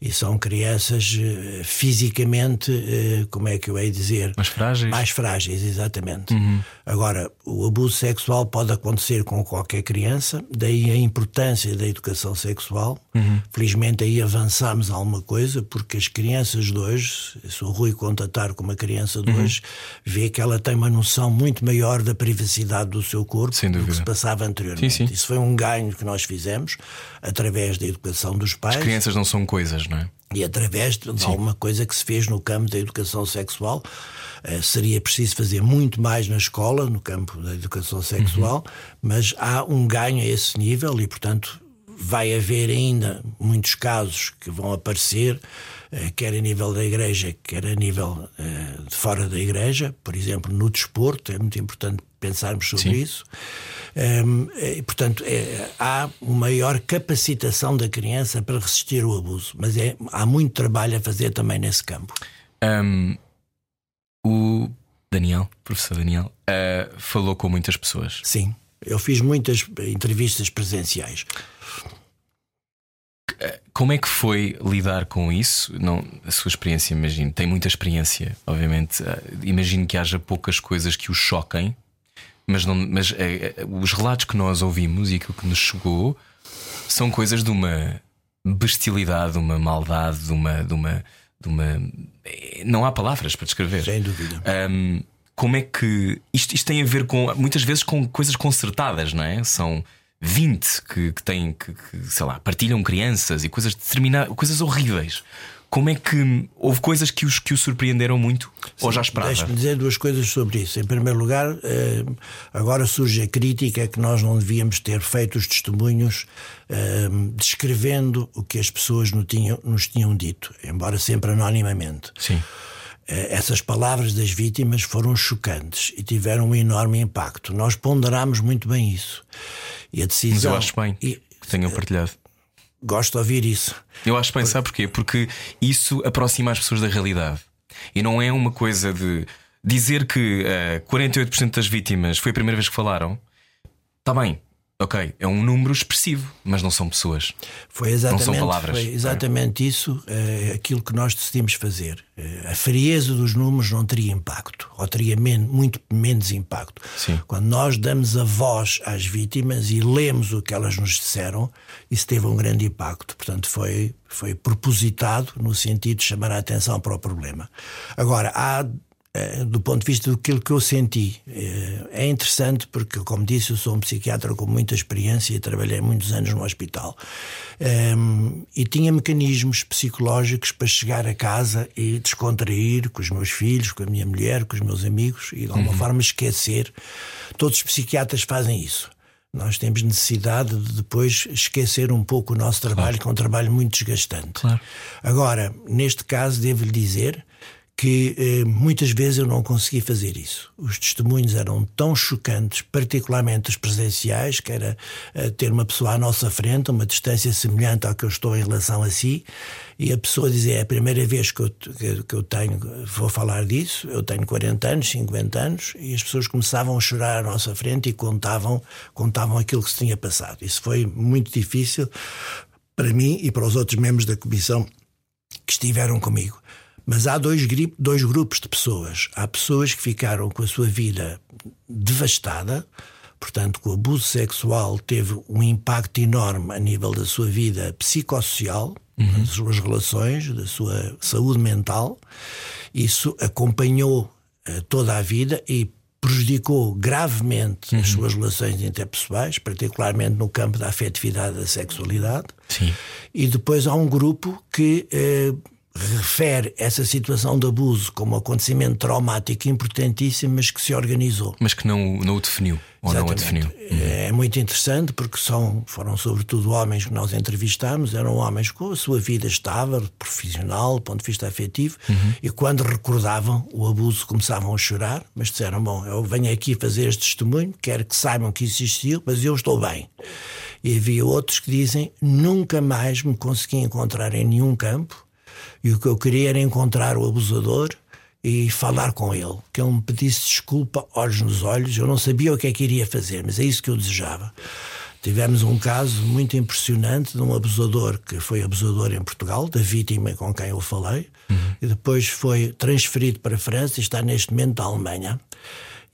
E são crianças eh, fisicamente, eh, como é que eu hei dizer? Mais frágeis. Mais frágeis, exatamente. Uhum. Agora, o abuso sexual pode acontecer com qualquer criança, daí a importância da educação sexual. Uhum. Felizmente aí avançamos alguma coisa, porque as crianças de hoje, se o Rui contatar com uma criança de uhum. hoje, vê que ela tem uma noção muito maior da privacidade do seu corpo do que se passava anteriormente. Sim, sim. Isso foi um ganho que nós fizemos através da educação dos pais. As crianças não são coisas, não é? e através de Sim. alguma coisa que se fez no campo da educação sexual. Uh, seria preciso fazer muito mais na escola, no campo da educação sexual, uhum. mas há um ganho a esse nível e, portanto, vai haver ainda muitos casos que vão aparecer eh, quer a nível da igreja, quer a nível eh, de fora da igreja, por exemplo, no desporto, é muito importante pensarmos sobre Sim. isso. Um, e, portanto, é, há uma maior capacitação da criança para resistir ao abuso, mas é, há muito trabalho a fazer também nesse campo. Um, o Daniel, professor Daniel, uh, falou com muitas pessoas. Sim, eu fiz muitas entrevistas presenciais. Como é que foi lidar com isso? Não, a sua experiência, imagino, tem muita experiência, obviamente. Uh, imagino que haja poucas coisas que o choquem, mas, não, mas uh, os relatos que nós ouvimos e aquilo que nos chegou são coisas de uma bestialidade, de uma maldade, de uma, de uma, de uma. Não há palavras para descrever. Sem dúvida. Um, como é que. Isto, isto tem a ver com. Muitas vezes com coisas concertadas, não é? São 20 que, que têm. Que, que, sei lá, partilham crianças e coisas determinadas. coisas horríveis. Como é que houve coisas que, os, que o surpreenderam muito? Sim, ou já esperava? Deixe-me dizer duas coisas sobre isso. Em primeiro lugar, eh, agora surge a crítica que nós não devíamos ter feito os testemunhos eh, descrevendo o que as pessoas nos tinham, nos tinham dito, embora sempre anonimamente. Sim. Eh, essas palavras das vítimas foram chocantes e tiveram um enorme impacto. Nós ponderámos muito bem isso. E a decisão. Mas eu acho bem e, que tenham partilhado. Gosto de ouvir isso. Eu acho bem, sabe porquê? Porque isso aproxima as pessoas da realidade. E não é uma coisa de dizer que uh, 48% das vítimas foi a primeira vez que falaram. Está bem, ok, é um número expressivo, mas não são pessoas. Foi exatamente, não são palavras. Foi exatamente isso uh, aquilo que nós decidimos fazer. Uh, a frieza dos números não teria impacto, ou teria men muito menos impacto. Sim. Quando nós damos a voz às vítimas e lemos o que elas nos disseram, isso teve um grande impacto. Portanto, foi, foi propositado no sentido de chamar a atenção para o problema. Agora, há do ponto de vista daquilo que eu senti. É interessante porque, como disse, eu sou um psiquiatra com muita experiência e trabalhei muitos anos no hospital. Um, e tinha mecanismos psicológicos para chegar a casa e descontrair com os meus filhos, com a minha mulher, com os meus amigos e de alguma uhum. forma esquecer. Todos os psiquiatras fazem isso. Nós temos necessidade de depois esquecer um pouco o nosso trabalho, claro. que é um trabalho muito desgastante. Claro. Agora, neste caso, devo-lhe dizer que eh, muitas vezes eu não consegui fazer isso. Os testemunhos eram tão chocantes, particularmente os presenciais, que era eh, ter uma pessoa à nossa frente, uma distância semelhante ao que eu estou em relação a si, e a pessoa dizia: é a primeira vez que eu, que, que eu tenho, vou falar disso, eu tenho 40 anos, 50 anos, e as pessoas começavam a chorar à nossa frente e contavam, contavam aquilo que se tinha passado. Isso foi muito difícil para mim e para os outros membros da comissão que estiveram comigo. Mas há dois, dois grupos de pessoas. Há pessoas que ficaram com a sua vida devastada, portanto, que o abuso sexual teve um impacto enorme a nível da sua vida psicossocial, uhum. das suas relações, da sua saúde mental. Isso acompanhou uh, toda a vida e prejudicou gravemente uhum. as suas relações interpessoais, particularmente no campo da afetividade e da sexualidade. Sim. E depois há um grupo que. Uh, refere essa situação de abuso como um acontecimento traumático importantíssimo, mas que se organizou. Mas que não, não o definiu. Ou Exatamente. não a definiu. É muito interessante porque são, foram sobretudo homens que nós entrevistámos, eram homens com a sua vida estável, profissional, do ponto de vista afetivo, uhum. e quando recordavam o abuso começavam a chorar, mas disseram: Bom, eu venho aqui fazer este testemunho, quero que saibam que isso existiu, mas eu estou bem. E havia outros que dizem: Nunca mais me consegui encontrar em nenhum campo e o que eu queria era encontrar o abusador e falar com ele, que ele me pedisse desculpa, olhos nos olhos. Eu não sabia o que é que iria fazer, mas é isso que eu desejava. Tivemos um caso muito impressionante de um abusador que foi abusador em Portugal, da vítima com quem eu falei, uhum. e depois foi transferido para a França e está neste momento na Alemanha.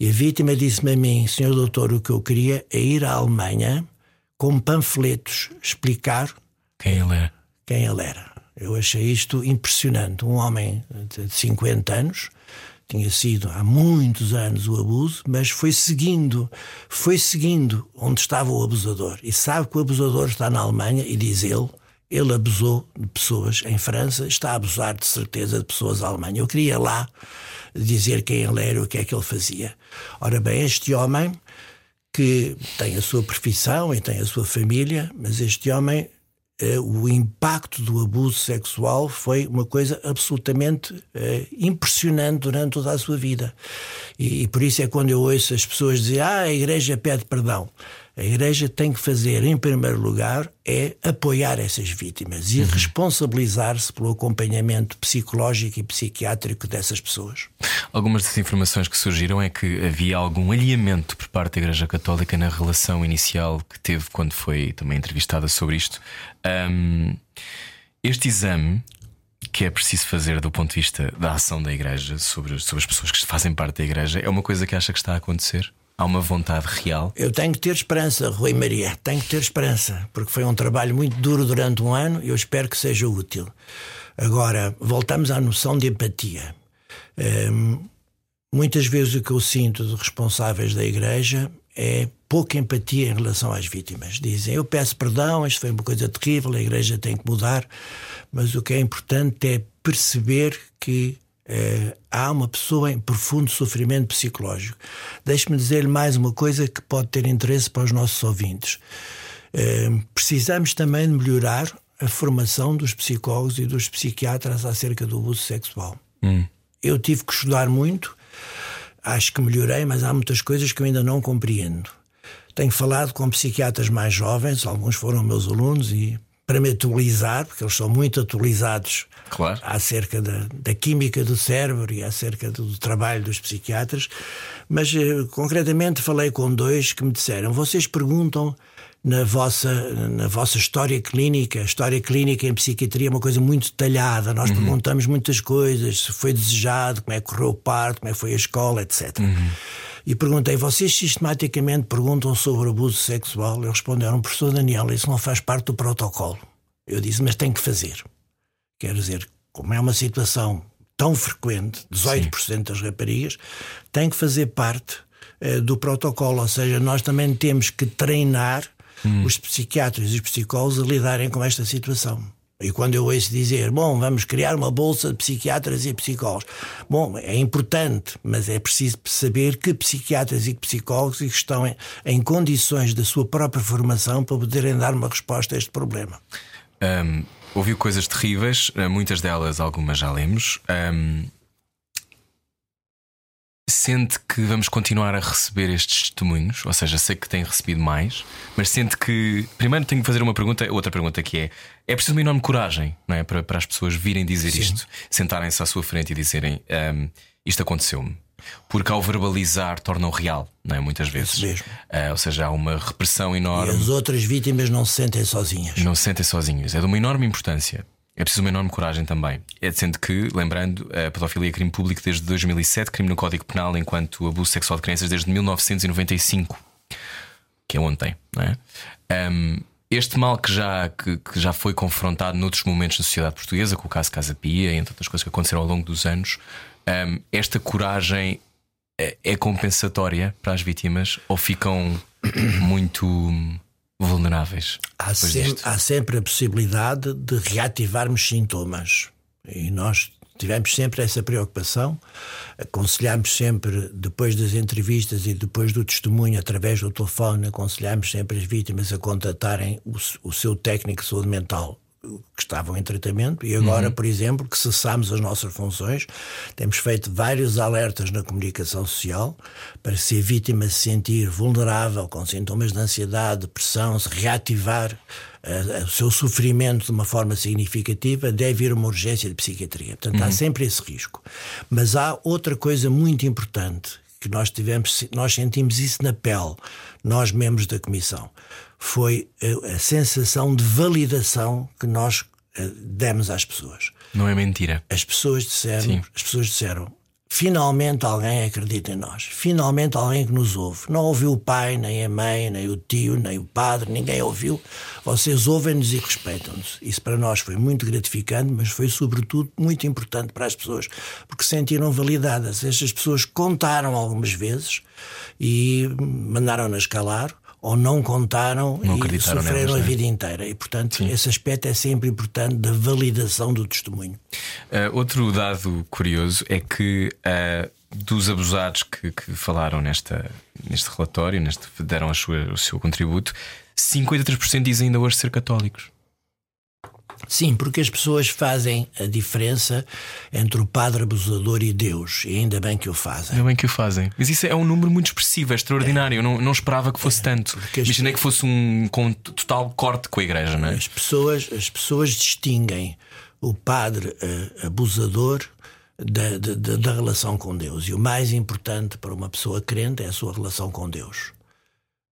E a vítima disse-me a mim, senhor doutor, o que eu queria é ir à Alemanha com panfletos explicar quem ele era. Quem ele era. Eu achei isto impressionante. Um homem de 50 anos, tinha sido há muitos anos o abuso, mas foi seguindo, foi seguindo onde estava o abusador. E sabe que o abusador está na Alemanha e diz ele, ele abusou de pessoas em França, está a abusar de certeza de pessoas na Alemanha. Eu queria lá dizer quem ele era o que é que ele fazia. Ora bem, este homem que tem a sua profissão e tem a sua família, mas este homem o impacto do abuso sexual foi uma coisa absolutamente eh, impressionante durante toda a sua vida. E, e, por isso é quando eu ouço as pessoas dizer: Ah, a igreja pede perdão. A igreja tem que fazer, em primeiro lugar, é apoiar essas vítimas e uhum. responsabilizar-se pelo acompanhamento psicológico e psiquiátrico dessas pessoas. Algumas das informações que surgiram é que havia algum alinhamento por parte da Igreja Católica na relação inicial que teve quando foi também entrevistada sobre isto. Um, este exame que é preciso fazer do ponto de vista da ação da Igreja sobre, sobre as pessoas que fazem parte da Igreja é uma coisa que acha que está a acontecer? Há uma vontade real? Eu tenho que ter esperança, Rui Maria. Tenho que ter esperança, porque foi um trabalho muito duro durante um ano e eu espero que seja útil. Agora, voltamos à noção de empatia. Hum, muitas vezes o que eu sinto de responsáveis da Igreja é pouca empatia em relação às vítimas. Dizem, eu peço perdão, isto foi uma coisa terrível, a Igreja tem que mudar, mas o que é importante é perceber que eh, há uma pessoa em profundo sofrimento psicológico. Deixe-me dizer-lhe mais uma coisa que pode ter interesse para os nossos ouvintes. Eh, precisamos também de melhorar a formação dos psicólogos e dos psiquiatras acerca do abuso sexual. Hum. Eu tive que estudar muito, acho que melhorei, mas há muitas coisas que eu ainda não compreendo. Tenho falado com psiquiatras mais jovens, alguns foram meus alunos, e para me atualizar, porque eles são muito atualizados claro. acerca da, da química do cérebro e acerca do trabalho dos psiquiatras. Mas eh, concretamente falei com dois que me disseram: vocês perguntam na vossa, na vossa história clínica. A história clínica em psiquiatria é uma coisa muito detalhada. Nós uhum. perguntamos muitas coisas: se foi desejado, como é que correu o parto, como é que foi a escola, etc. Uhum. E perguntei: vocês sistematicamente perguntam sobre abuso sexual? Eles responderam: professor Daniel, isso não faz parte do protocolo. Eu disse: mas tem que fazer. Quer dizer, como é uma situação tão frequente, 18% Sim. das raparigas, tem que fazer parte eh, do protocolo. Ou seja, nós também temos que treinar hum. os psiquiatras e os psicólogos a lidarem com esta situação. E quando eu ouço dizer, bom, vamos criar uma bolsa de psiquiatras e psicólogos, bom, é importante, mas é preciso saber que psiquiatras e psicólogos estão em, em condições da sua própria formação para poderem dar uma resposta a este problema. Um, ouviu coisas terríveis, muitas delas, algumas já lemos. Um, Sente que vamos continuar a receber estes testemunhos, ou seja, sei que tem recebido mais, mas sente que. Primeiro tenho que fazer uma pergunta, outra pergunta que é: é preciso uma enorme coragem não é? para, para as pessoas virem dizer Sim. isto, sentarem-se à sua frente e dizerem um, isto aconteceu-me. Porque ao verbalizar tornam real, não é? Muitas vezes. mesmo. Uh, ou seja, há uma repressão enorme. E as outras vítimas não se sentem sozinhas. Não se sentem sozinhas. É de uma enorme importância. É preciso uma enorme coragem também. É sendo que, lembrando, a pedofilia é crime público desde 2007, crime no Código Penal, enquanto abuso sexual de crianças desde 1995, que é ontem, não é? Um, este mal que já, que, que, já foi confrontado noutros momentos na sociedade portuguesa, com o caso Casa Pia entre outras coisas que aconteceram ao longo dos anos, um, esta coragem é, é compensatória para as vítimas ou ficam muito vulneráveis. Há, sempre, há sempre a possibilidade de reativarmos sintomas. E nós tivemos sempre essa preocupação. Aconselhamos sempre, depois das entrevistas e depois do testemunho, através do telefone, aconselhamos sempre as vítimas a contatarem o, o seu técnico de saúde mental que estavam em tratamento e agora, uhum. por exemplo, que cessamos as nossas funções, temos feito vários alertas na comunicação social para se a vítima se sentir vulnerável, com sintomas de ansiedade, depressão, se reativar uh, o seu sofrimento de uma forma significativa, deve ir a uma urgência de psiquiatria. Portanto, uhum. há sempre esse risco. Mas há outra coisa muito importante que nós tivemos, nós sentimos isso na pele, nós membros da comissão foi a, a sensação de validação que nós uh, demos às pessoas. Não é mentira. As pessoas disseram, as pessoas disseram, finalmente alguém acredita em nós, finalmente alguém que nos ouve. Não ouviu o pai, nem a mãe, nem o tio, nem o padre, ninguém ouviu. Vocês ouvem-nos e respeitam-nos. Isso para nós foi muito gratificante, mas foi sobretudo muito importante para as pessoas, porque se sentiram validadas. Estas pessoas contaram algumas vezes e mandaram-nas calar ou não contaram não e sofreram nelas, a né? vida inteira. E, portanto, Sim. esse aspecto é sempre importante da validação do testemunho. Uh, outro dado curioso é que uh, dos abusados que, que, falaram nesta, neste relatório, neste, deram sua, o seu contributo, 53% dizem ainda hoje ser católicos. Sim, porque as pessoas fazem a diferença entre o padre abusador e Deus, e ainda bem que o fazem. Ainda bem que o fazem. Mas isso é um número muito expressivo, é extraordinário. Eu não, não esperava que fosse tanto. porque as Imaginei que fosse um com total corte com a igreja, não é? As pessoas, as pessoas distinguem o padre eh, abusador da- da- da relação com Deus. E o mais importante para uma pessoa crente é a sua relação com Deus.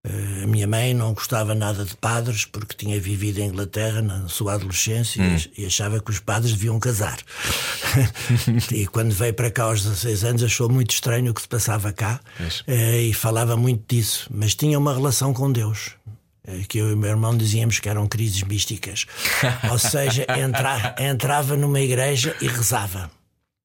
Eh, a minha mãe não gostava nada de padres porque tinha vivido em Inglaterra na sua adolescência e ach- e achava que os padres deviam casar. e quando veio para cá aos 16 anos achou muito estranho o que se passava cá eh, e falava muito disso, mas tinha uma relação com Deus. eh, Que eu e o meu irmão dizíamos que eram crises místicas. Ou seja, entra- entrava numa igreja e rezava.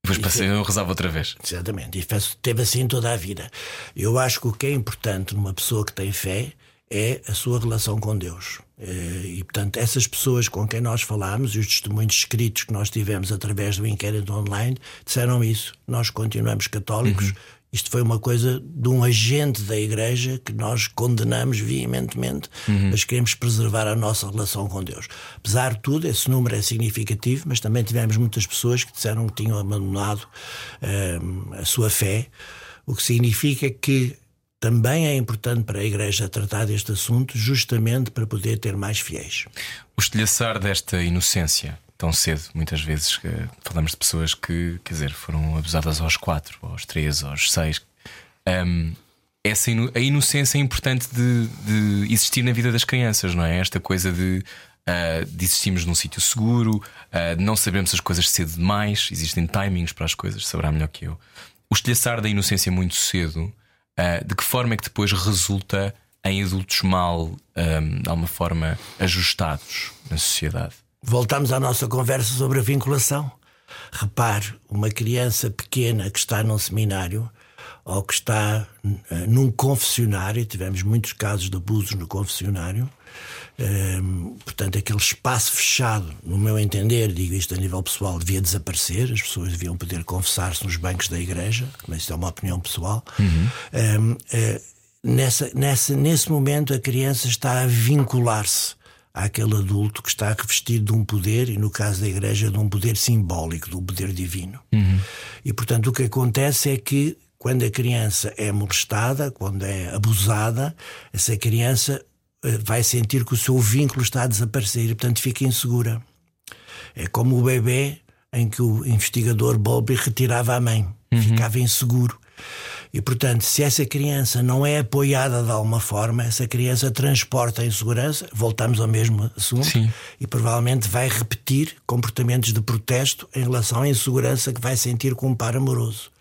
Depois passei, eu rezava outra vez. Exatamente. E teve assim toda a vida. Eu acho que o que é importante numa pessoa que tem fé é a sua relação com Deus. Eh, E, portanto, essas pessoas com quem nós falámos e os testemunhos escritos que nós tivemos através do inquérito online disseram isso. Nós continuamos católicos. Isto foi uma coisa de um agente da Igreja que nós condenamos veementemente, mas queremos preservar a nossa relação com Deus. Apesar de tudo, esse número é significativo, mas também tivemos muitas pessoas que disseram que tinham abandonado hum, a sua fé, o que significa que também é importante para a Igreja tratar deste assunto, justamente para poder ter mais fiéis. O estilhaçar desta inocência tão cedo, muitas vezes falamos de pessoas que, quer dizer, foram abusadas aos 4, aos 3, aos 6. essa inu- a inocência é importante de, de existir na vida das crianças, não é? Esta coisa de, ah, de existirmos num sítio seguro, ah, de não sabemos as coisas cedo demais, existem timings para as coisas, saberá melhor que eu. O estilhaçar da inocência muito cedo, ah, de que forma é que depois resulta em adultos mal, ah, de alguma forma, ajustados na sociedade? Voltamos à nossa conversa sobre a vinculação. Repare, uma criança pequena que está num seminário ou que está eh, num confessionário, tivemos muitos casos de abusos no confessionário, eh, portanto, aquele espaço fechado, no meu entender, digo isto a nível pessoal, devia desaparecer, as pessoas deviam poder confessar-se nos bancos da igreja, mas isso é uma opinião pessoal. Eh, eh, nessa, nessa, nesse momento, a criança está a vincular-se àquele adulto que está revestido de um poder, e no caso da igreja, de um poder simbólico, de um poder divino. E portanto, o que acontece é que quando a criança é molestada, quando é abusada, essa criança eh, vai sentir que o seu vínculo está a desaparecer e, portanto, fica insegura. É como o bebê em que o investigador Bowlby retirava a mãe, ficava inseguro. E, portanto, se essa criança não é apoiada de alguma forma, essa criança transporta a insegurança, voltamos ao mesmo assunto, Sim. e provavelmente vai repetir comportamentos de protesto em relação à insegurança que vai sentir com um par amoroso.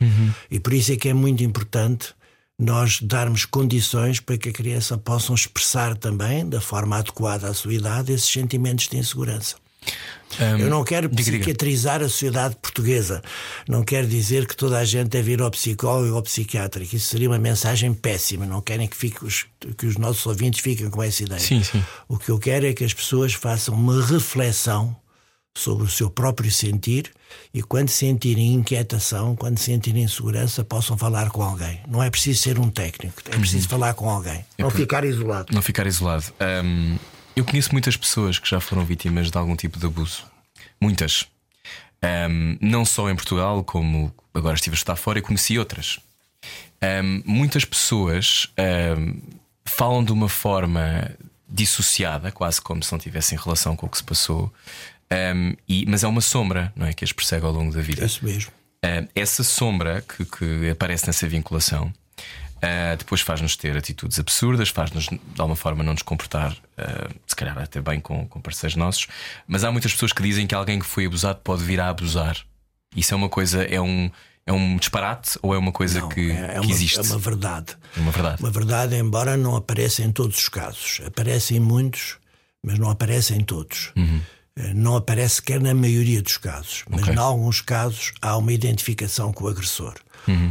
E por isso é que é muito importante nós darmos condições para que a criança possa expressar também, da forma adequada à sua idade, esses sentimentos de insegurança. Eu não quero diga, diga. psiquiatrizar a sociedade portuguesa. Não quero dizer que toda a gente deve ir ao psicólogo ou ao psiquiatra. que Isso seria uma mensagem péssima. Não querem que, fique os, que os nossos ouvintes fiquem com essa ideia. Sim, sim. O que eu quero é que as pessoas façam uma reflexão sobre o seu próprio sentir e quando sentirem inquietação, quando sentirem insegurança, possam falar com alguém. Não é preciso ser um técnico, é preciso falar com alguém. Não por- ficar isolado. Não ficar isolado. Hum, eu conheço muitas pessoas que já foram vítimas de algum tipo de abuso. Muitas. Hum, não só em Portugal, como agora estive a estar fora e conheci outras. Hum, muitas pessoas hum, falam de uma forma dissociada, quase como se não tivessem relação com o que se passou. E- mas é uma sombra, não é? Que as persegue ao longo da vida. É isso mesmo. Essa sombra que, que aparece nessa vinculação uh, depois faz-nos ter atitudes absurdas, faz-nos de alguma forma não nos comportar, uh, se calhar até bem com, com parceiros nossos. Mas há muitas pessoas que dizem que alguém que foi abusado pode vir a abusar. Isso é uma coisa, é um, é um disparate ou é uma coisa Não, que, é, é que uma, existe? é uma verdade. É uma verdade. Uma verdade, embora não apareça em todos os casos. Aparece em muitos, mas não aparece em todos. Eh, Não aparece sequer na maioria dos casos. Mas Ok. em alguns casos há uma identificação com o agressor.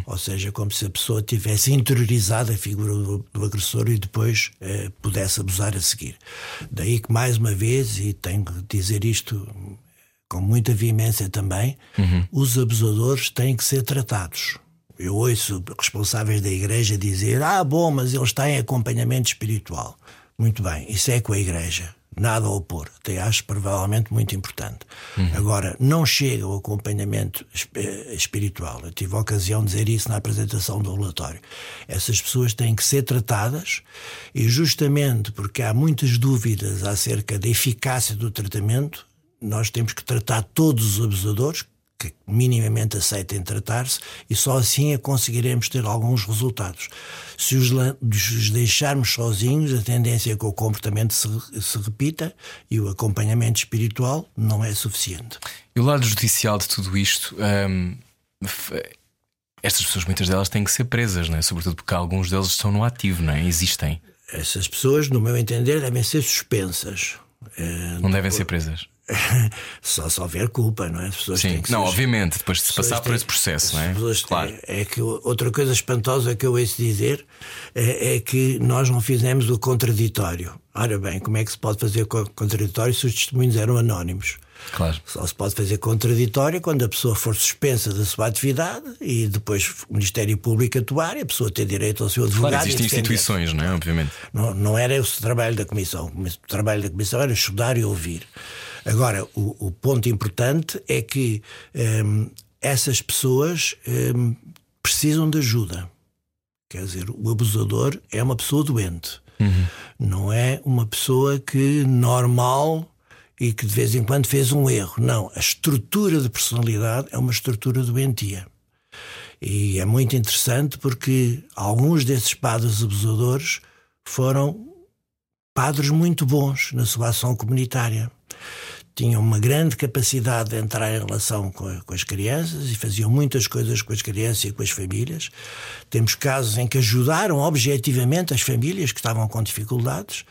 Ou seja, como se a pessoa tivesse interiorizado a figura do, do agressor e depois eh, pudesse abusar a seguir. Daí que, mais uma vez, e tenho que dizer isto com muita veemência também, os abusadores têm que ser tratados. Eu ouço responsáveis da igreja dizer: Ah, bom, mas eles têm acompanhamento espiritual. Muito bem, isso é com a igreja. Nada a opor. Até acho provavelmente muito importante. Uhum. Agora, não chega o acompanhamento espiritual. Eu tive a ocasião de dizer isso na apresentação do relatório. Essas pessoas têm que ser tratadas e, justamente porque há muitas dúvidas acerca da eficácia do tratamento, nós temos que tratar todos os abusadores, que minimamente aceitem tratar-se e só assim é conseguiremos ter alguns resultados. Se os, os, deixarmos sozinhos, a tendência é que o comportamento se, se repita e o acompanhamento espiritual não é suficiente. E o lado judicial de tudo isto. Hum, estas pessoas, muitas delas, têm que ser presas, não é? sobretudo porque alguns deles estão no ativo, não é? existem. Essas pessoas, no meu entender, devem ser suspensas. Não devem ser presas. só se houver culpa, não é? As pessoas Sim, não, ser... obviamente, depois de se passar por esse processo, não é? Claro. Têm... É que outra coisa espantosa que eu ouço dizer é, é, que nós não fizemos o contraditório. Ora bem, como é que se pode fazer contraditório se os testemunhos eram anónimos? Claro. Só se pode fazer contraditório quando a pessoa for suspensa da sua atividade e depois o Ministério Público atuar e a pessoa ter direito ao seu advogado. Claro, existem instituições, não é? Obviamente. Não, não era o trabalho da Comissão. O trabalho da Comissão era estudar e ouvir. Agora, o, o ponto importante é que hum, essas pessoas hum, precisam de ajuda. Quer dizer, o abusador é uma pessoa doente. Uhum. Não é uma pessoa que normal e que de vez em quando fez um erro. Não, a estrutura de personalidade é uma estrutura doentia. E é muito interessante porque alguns desses padres abusadores foram padres muito bons na sua ação comunitária tinham uma grande capacidade de entrar em relação com, com, as crianças e faziam muitas coisas com as crianças e com as famílias. Temos casos em que ajudaram objetivamente as famílias que estavam com dificuldades.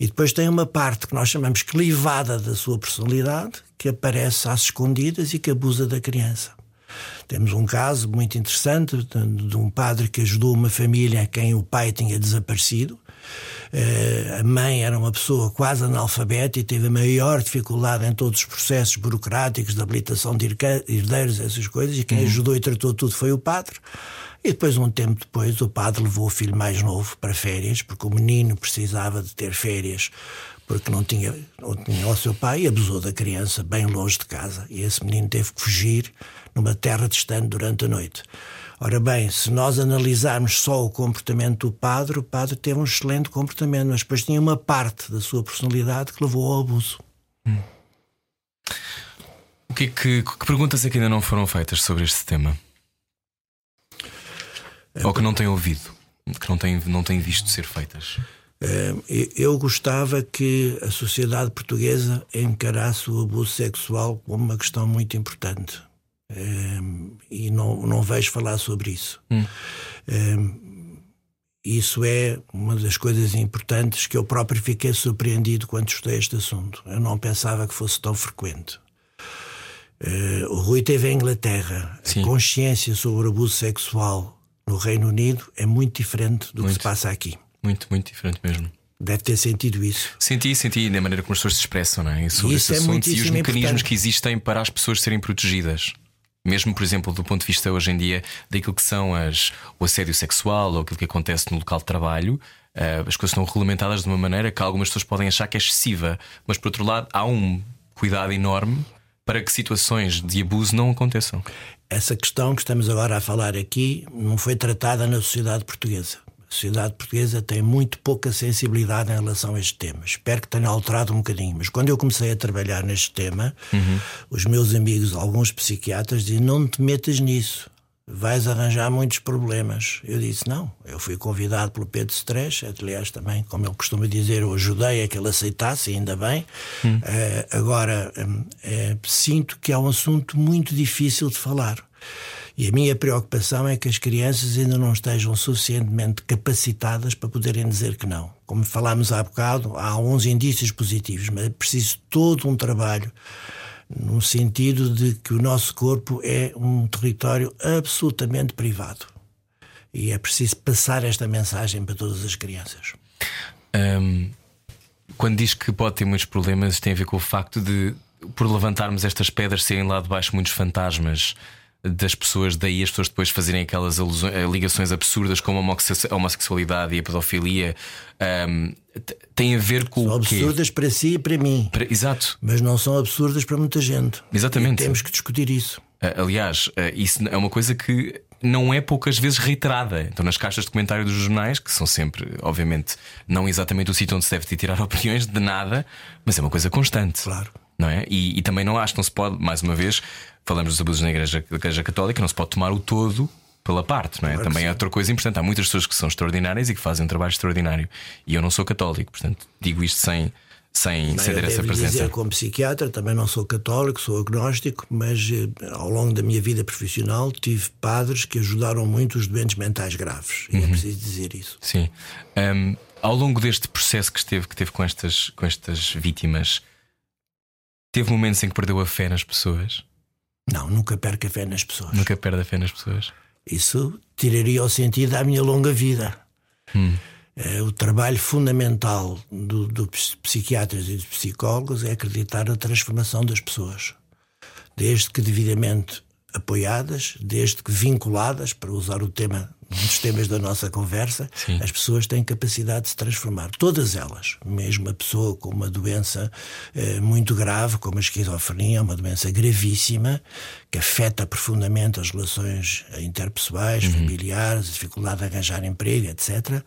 E depois tem uma parte que nós chamamos clivada da sua personalidade, que aparece às escondidas e que abusa da criança. Temos um caso muito interessante de um padre que ajudou uma família a quem o pai tinha desaparecido a mãe era uma pessoa quase analfabeta e teve a maior dificuldade em todos os processos burocráticos de habilitação de herdeiros, essas coisas, e quem uhum. ajudou e tratou tudo foi o padre. E depois, um tempo depois, o padre levou o filho mais novo para férias, porque o menino precisava de ter férias, porque não tinha, não tinha o seu pai, e abusou da criança bem longe de casa. E esse menino teve que fugir numa terra distante durante a noite. Ora bem, se nós analisarmos só o comportamento do padre, o padre teve um excelente comportamento, mas depois tinha uma parte da sua personalidade que levou ao abuso. Hum. O que, é que, que perguntas é que ainda não foram feitas sobre este tema? Ou que não têm ouvido, que não têm, não têm visto ser feitas? Eh, eu gostava que a sociedade portuguesa encarasse o abuso sexual como uma questão muito importante. Um, e não, não vejo falar sobre isso. Hum. Um, isso é uma das coisas importantes que eu próprio fiquei surpreendido quando estudei este assunto. Eu não pensava que fosse tão frequente. Uh, o Rui teve a Inglaterra. Sim. A consciência sobre o abuso sexual no Reino Unido é muito diferente do muito, que se passa aqui. Muito, muito diferente mesmo. Deve ter sentido isso. Senti, senti na maneira como as pessoas se expressam, não é? sobre isso esse é assunto e os mecanismos importante. que existem para as pessoas serem protegidas mesmo, por exemplo, do ponto de vista hoje em dia daquilo que são as, o assédio sexual ou aquilo que acontece no local de trabalho, uh, as coisas estão regulamentadas de uma maneira que algumas pessoas podem achar que é excessiva, mas por outro lado há um cuidado enorme para que situações de abuso não aconteçam. Essa questão que estamos agora a falar aqui não foi tratada na sociedade portuguesa. Sociedade portuguesa tem muito pouca sensibilidade em relação a este tema. Espero que tenha alterado um bocadinho. Mas quando eu comecei a trabalhar neste tema, uhum. os meus amigos, alguns psiquiatras, diziam: não te metas nisso. Vais arranjar muitos problemas. Eu disse: não. Eu fui convidado pelo Pedro Stress, aliás, também, como ele costuma dizer, eu ajudei a que ele aceitasse, ainda bem. Uh, agora, um, é, sinto que é um assunto muito difícil de falar. E a minha preocupação é que as crianças ainda não estejam suficientemente capacitadas para poderem dizer que não. Como falámos há bocado, há alguns indícios positivos, mas é preciso todo um trabalho no sentido de que o nosso corpo é um território absolutamente privado. E é preciso passar esta mensagem para todas as crianças. Um, quando diz que pode ter muitos problemas, tem a ver com o facto de, por levantarmos estas pedras, serem lá de baixo muitos fantasmas das pessoas, daí as pessoas depois fazerem aquelas alusões, eh, ligações absurdas como a homossexualidade e a pedofilia. Um, tem a ver com são o quê? absurdas para si e para mim. Para, exato. Mas não são absurdas para muita gente. Exatamente. E temos que discutir isso. Aliás, isso é uma coisa que não é poucas vezes reiterada. Então, nas caixas de comentário dos jornais, que são sempre, obviamente, não exatamente o sítio onde se deve tirar opiniões de nada, mas é uma coisa constante. Claro. Não é? E, e também não acho que não se pode, mais uma vez, falamos dos abusos na igreja, na igreja Católica, não se pode tomar o todo pela parte, não é? Claro Também é outra coisa importante. Há muitas pessoas que são extraordinárias e que fazem um trabalho extraordinário. E eu não sou católico, portanto, digo isto sem, sem, sem ter essa presença. Dizer, como psiquiatra, também não sou católico, sou agnóstico, mas eh, ao longo da minha vida profissional tive padres que ajudaram muito os doentes mentais graves. E é preciso dizer isso. Sim. Um, ao longo deste processo que esteve, que teve com estas, com estas vítimas, teve momentos em que perdeu a fé nas pessoas? Não, nunca perca a fé nas pessoas. Nunca perde a fé nas pessoas. Isso tiraria o sentido à minha longa vida. Hum. É, o trabalho fundamental do, dos psiquiatras e dos psicólogos é acreditar na transformação das pessoas, desde que devidamente apoiadas, desde que vinculadas, para usar o tema um dos temas da nossa conversa, Sim. as pessoas têm capacidade de se transformar. Todas elas. Mesmo a pessoa com uma doença eh, muito grave, como a esquizofrenia, uma doença gravíssima, que afeta profundamente as relações interpessoais, Uhum. familiares, a dificuldade de arranjar emprego, etc.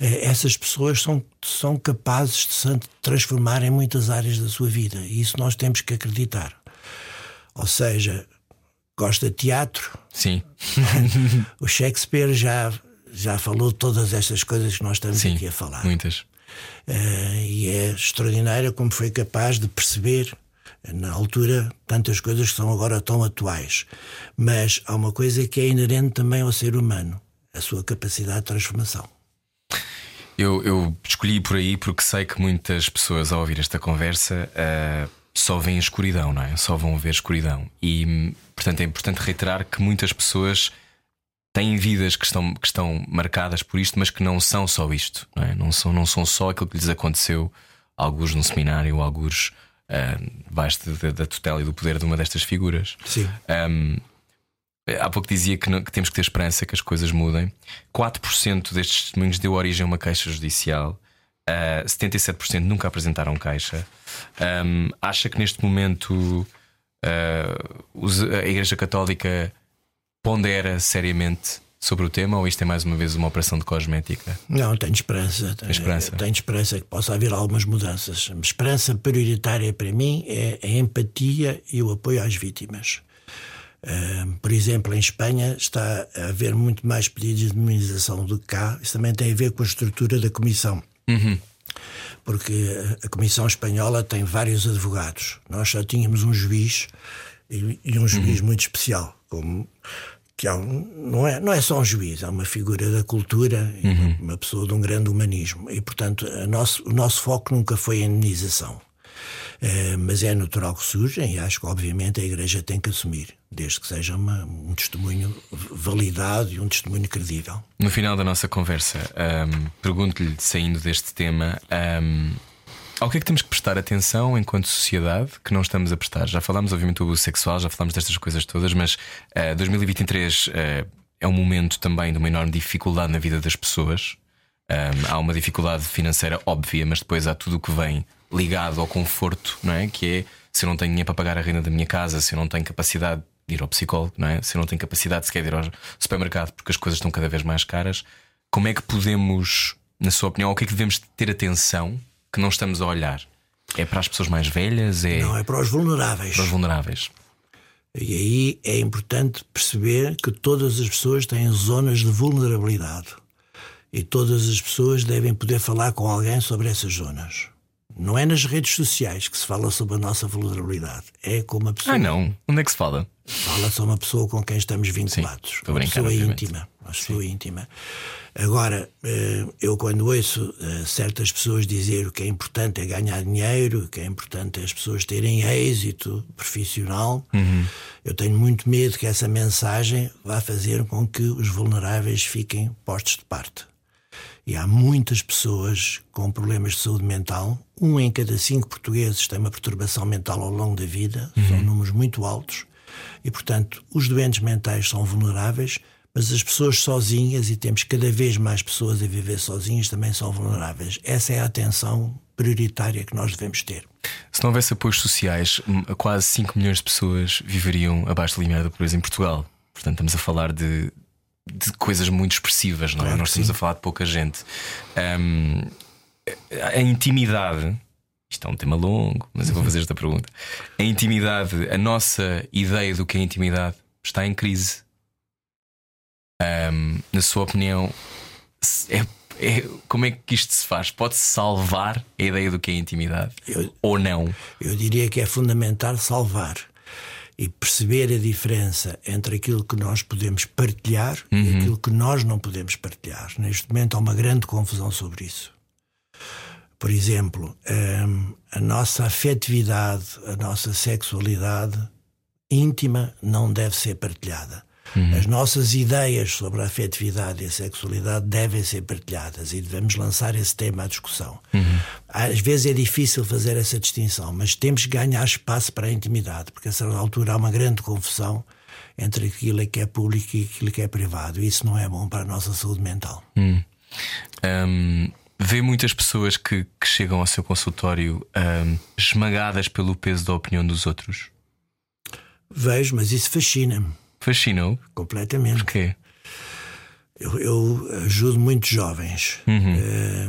Eh, essas pessoas são, são capazes de se transformar em muitas áreas da sua vida. E isso nós temos que acreditar. Ou seja, gosta de teatro, Sim. o Shakespeare já, já falou todas estas coisas que nós estamos Sim. aqui a falar. Muitas. Eh, e é extraordinário como foi capaz de perceber, na altura, tantas coisas que são agora tão atuais. Mas há uma coisa que é inerente também ao ser humano: a sua capacidade de transformação. Eu, eu escolhi por aí porque sei que muitas pessoas, ao ouvir esta conversa, ah, só veem escuridão, não é? Só vão ver escuridão. E, portanto, é importante reiterar que muitas pessoas têm vidas que estão, que estão marcadas por isto, mas que não são só isto, não é? Não são, não são só aquilo que lhes aconteceu, alguns num seminário, alguns ah, debaixo da, da tutela e do poder de uma destas figuras. Sim. Um, há pouco dizia que, não- que temos que ter esperança que as coisas mudem. 4% destes testemunhos deu origem a uma queixa judicial. Uh, 77% nunca apresentaram queixa. Um, acha que neste momento uh, a Igreja Católica pondera seriamente sobre o tema ou isto é mais uma vez uma operação de cosmética? Não, tenho esperança. Tenho esperança. Tenho esperança que possa haver algumas mudanças. A esperança prioritária para mim é a empatia e o apoio às vítimas. Ah, por exemplo, em Espanha está a haver muito mais pedidos de indemnização do que cá. Isso também tem a ver com a estrutura da Comissão. Porque a Comissão Espanhola tem vários advogados. Nós só tínhamos um juiz e, e um juiz muito especial, como que é um- não, é, não é só um juiz, é uma figura da cultura, e uma- pessoa de um grande humanismo. E, portanto, nosso, o nosso foco nunca foi a indenização. Eh, mas é natural que surjam e acho que, obviamente, a Igreja tem que assumir, desde que seja uma- um testemunho validado e um testemunho credível. No final da nossa conversa, ahm, pergunto-lhe, saindo deste tema, ahm, ao que é que temos que prestar atenção enquanto sociedade que não estamos a prestar? Já falámos, obviamente, do abuso sexual, já falámos destas coisas todas, mas ah, 2023 ah, é um momento também de uma enorme dificuldade na vida das pessoas. Ahm, há uma dificuldade financeira óbvia, mas depois há tudo o que vem ligado ao conforto, não é? Que é se eu não tenho dinheiro para pagar a renda da minha casa, se eu não tenho capacidade de ir ao psicólogo, não é? Se eu não tenho capacidade sequer de ir ao supermercado porque as coisas estão cada vez mais caras, como é que podemos, na sua opinião, ao que é que devemos ter atenção que não estamos a olhar? É para as pessoas mais velhas? É Não é para os vulneráveis. para os vulneráveis? E aí é importante perceber que todas as pessoas têm zonas de vulnerabilidade. E todas as pessoas devem poder falar com alguém sobre essas zonas. Não é nas redes sociais que se fala sobre a nossa vulnerabilidade. É com uma pessoa. Ah, não. Onde é que se fala? Fala sobre uma pessoa com quem estamos vinculados. a uma pessoa obviamente. íntima. Uma pessoa íntima. Agora, eh, eu quando ouço eh, certas pessoas dizer o que é importante é ganhar dinheiro, o que é importante é as pessoas terem êxito profissional, Uhum. eu tenho muito medo que essa mensagem vá fazer com que os vulneráveis fiquem postos de parte. E há muitas pessoas com problemas de saúde mental. Um em cada cinco portugueses tem uma perturbação mental ao longo da vida. São números muito altos. E, portanto, os doentes mentais são vulneráveis, mas as pessoas sozinhas, e temos cada vez mais pessoas a viver sozinhas, também são vulneráveis. Essa é a atenção prioritária que nós devemos ter. Se não houvesse apoios sociais, hum, quase 5 milhões de pessoas viveriam abaixo do limiar da pobreza em Portugal. Portanto, estamos a falar de, de coisas muito expressivas, não é? Claro Nós estamos sim. a falar de pouca gente. Hum, a intimidade, isto é um tema longo, mas eu vou fazer esta pergunta. A intimidade, a nossa ideia do que é intimidade está em crise. Hum, na sua opinião, é, é- como é que isto se faz? Pode-se salvar a ideia do que é intimidade? Eu- Ou não? Eu diria que é fundamental salvar e perceber a diferença entre aquilo que nós podemos partilhar e aquilo que nós não podemos partilhar. Neste momento há uma grande confusão sobre isso. Por exemplo, hum, a nossa afetividade, a nossa sexualidade íntima não deve ser partilhada. As nossas ideias sobre a afetividade e a sexualidade devem ser partilhadas e devemos lançar esse tema à discussão. Às vezes é difícil fazer essa distinção, mas temos que ganhar espaço para a intimidade, porque a certa altura há uma grande confusão entre aquilo que é público e aquilo que é privado. E isso não é bom para a nossa saúde mental. Hum, vê muitas pessoas que, que chegam ao seu consultório hum, esmagadas pelo peso da opinião dos outros. Vejo, mas isso fascina-me Fascina-o? completamente. Porquê? Eu, eu ajudo muitos jovens. Eh,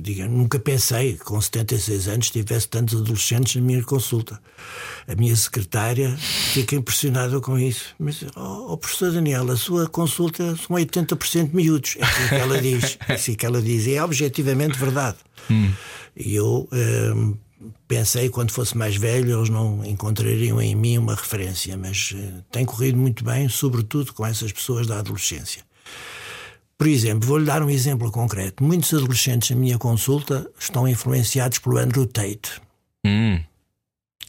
diga, nunca pensei que com 76 anos tivesse tantos adolescentes na minha consulta. A minha secretária fica impressionada com isso. Mas, oh, oh, professor Daniel, a sua consulta são 80% miúdos. É assim que ela diz. É assim que ela diz. E é objetivamente verdade. E eu eh, pensei quando fosse mais velho eles não encontrariam em mim uma referência, mas eh, tem corrido muito bem, sobretudo com essas pessoas da adolescência. Por exemplo, vou-lhe dar um exemplo concreto. Muitos adolescentes na minha consulta estão influenciados pelo Andrew Tate, Hum,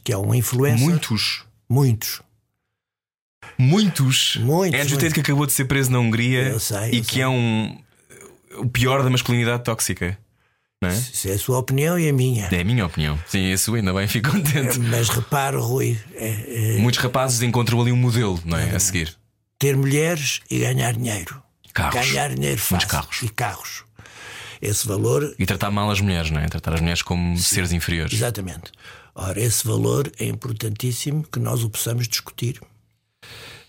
que é um influencer. muitos. Muitos. Muitos. Muitos, Andrew Tate que acabou de ser preso na Hungria Eu sei, e eu que sei. é um. O pior da masculinidade tóxica. É? Isso é a sua opinião e a minha. É a minha opinião. Sim, a sua ainda bem, fico contente. Mas repare, Rui, é- é Muitos rapazes encontram ali um modelo, não é? A seguir. ter mulheres e ganhar dinheiro. Carros. Ganhar dinheiro fácil. carros. E carros. Esse valor E tratar mal as mulheres, não é? Tratar as mulheres como seres inferiores. Exatamente. Ora, esse valor é importantíssimo que nós o possamos discutir.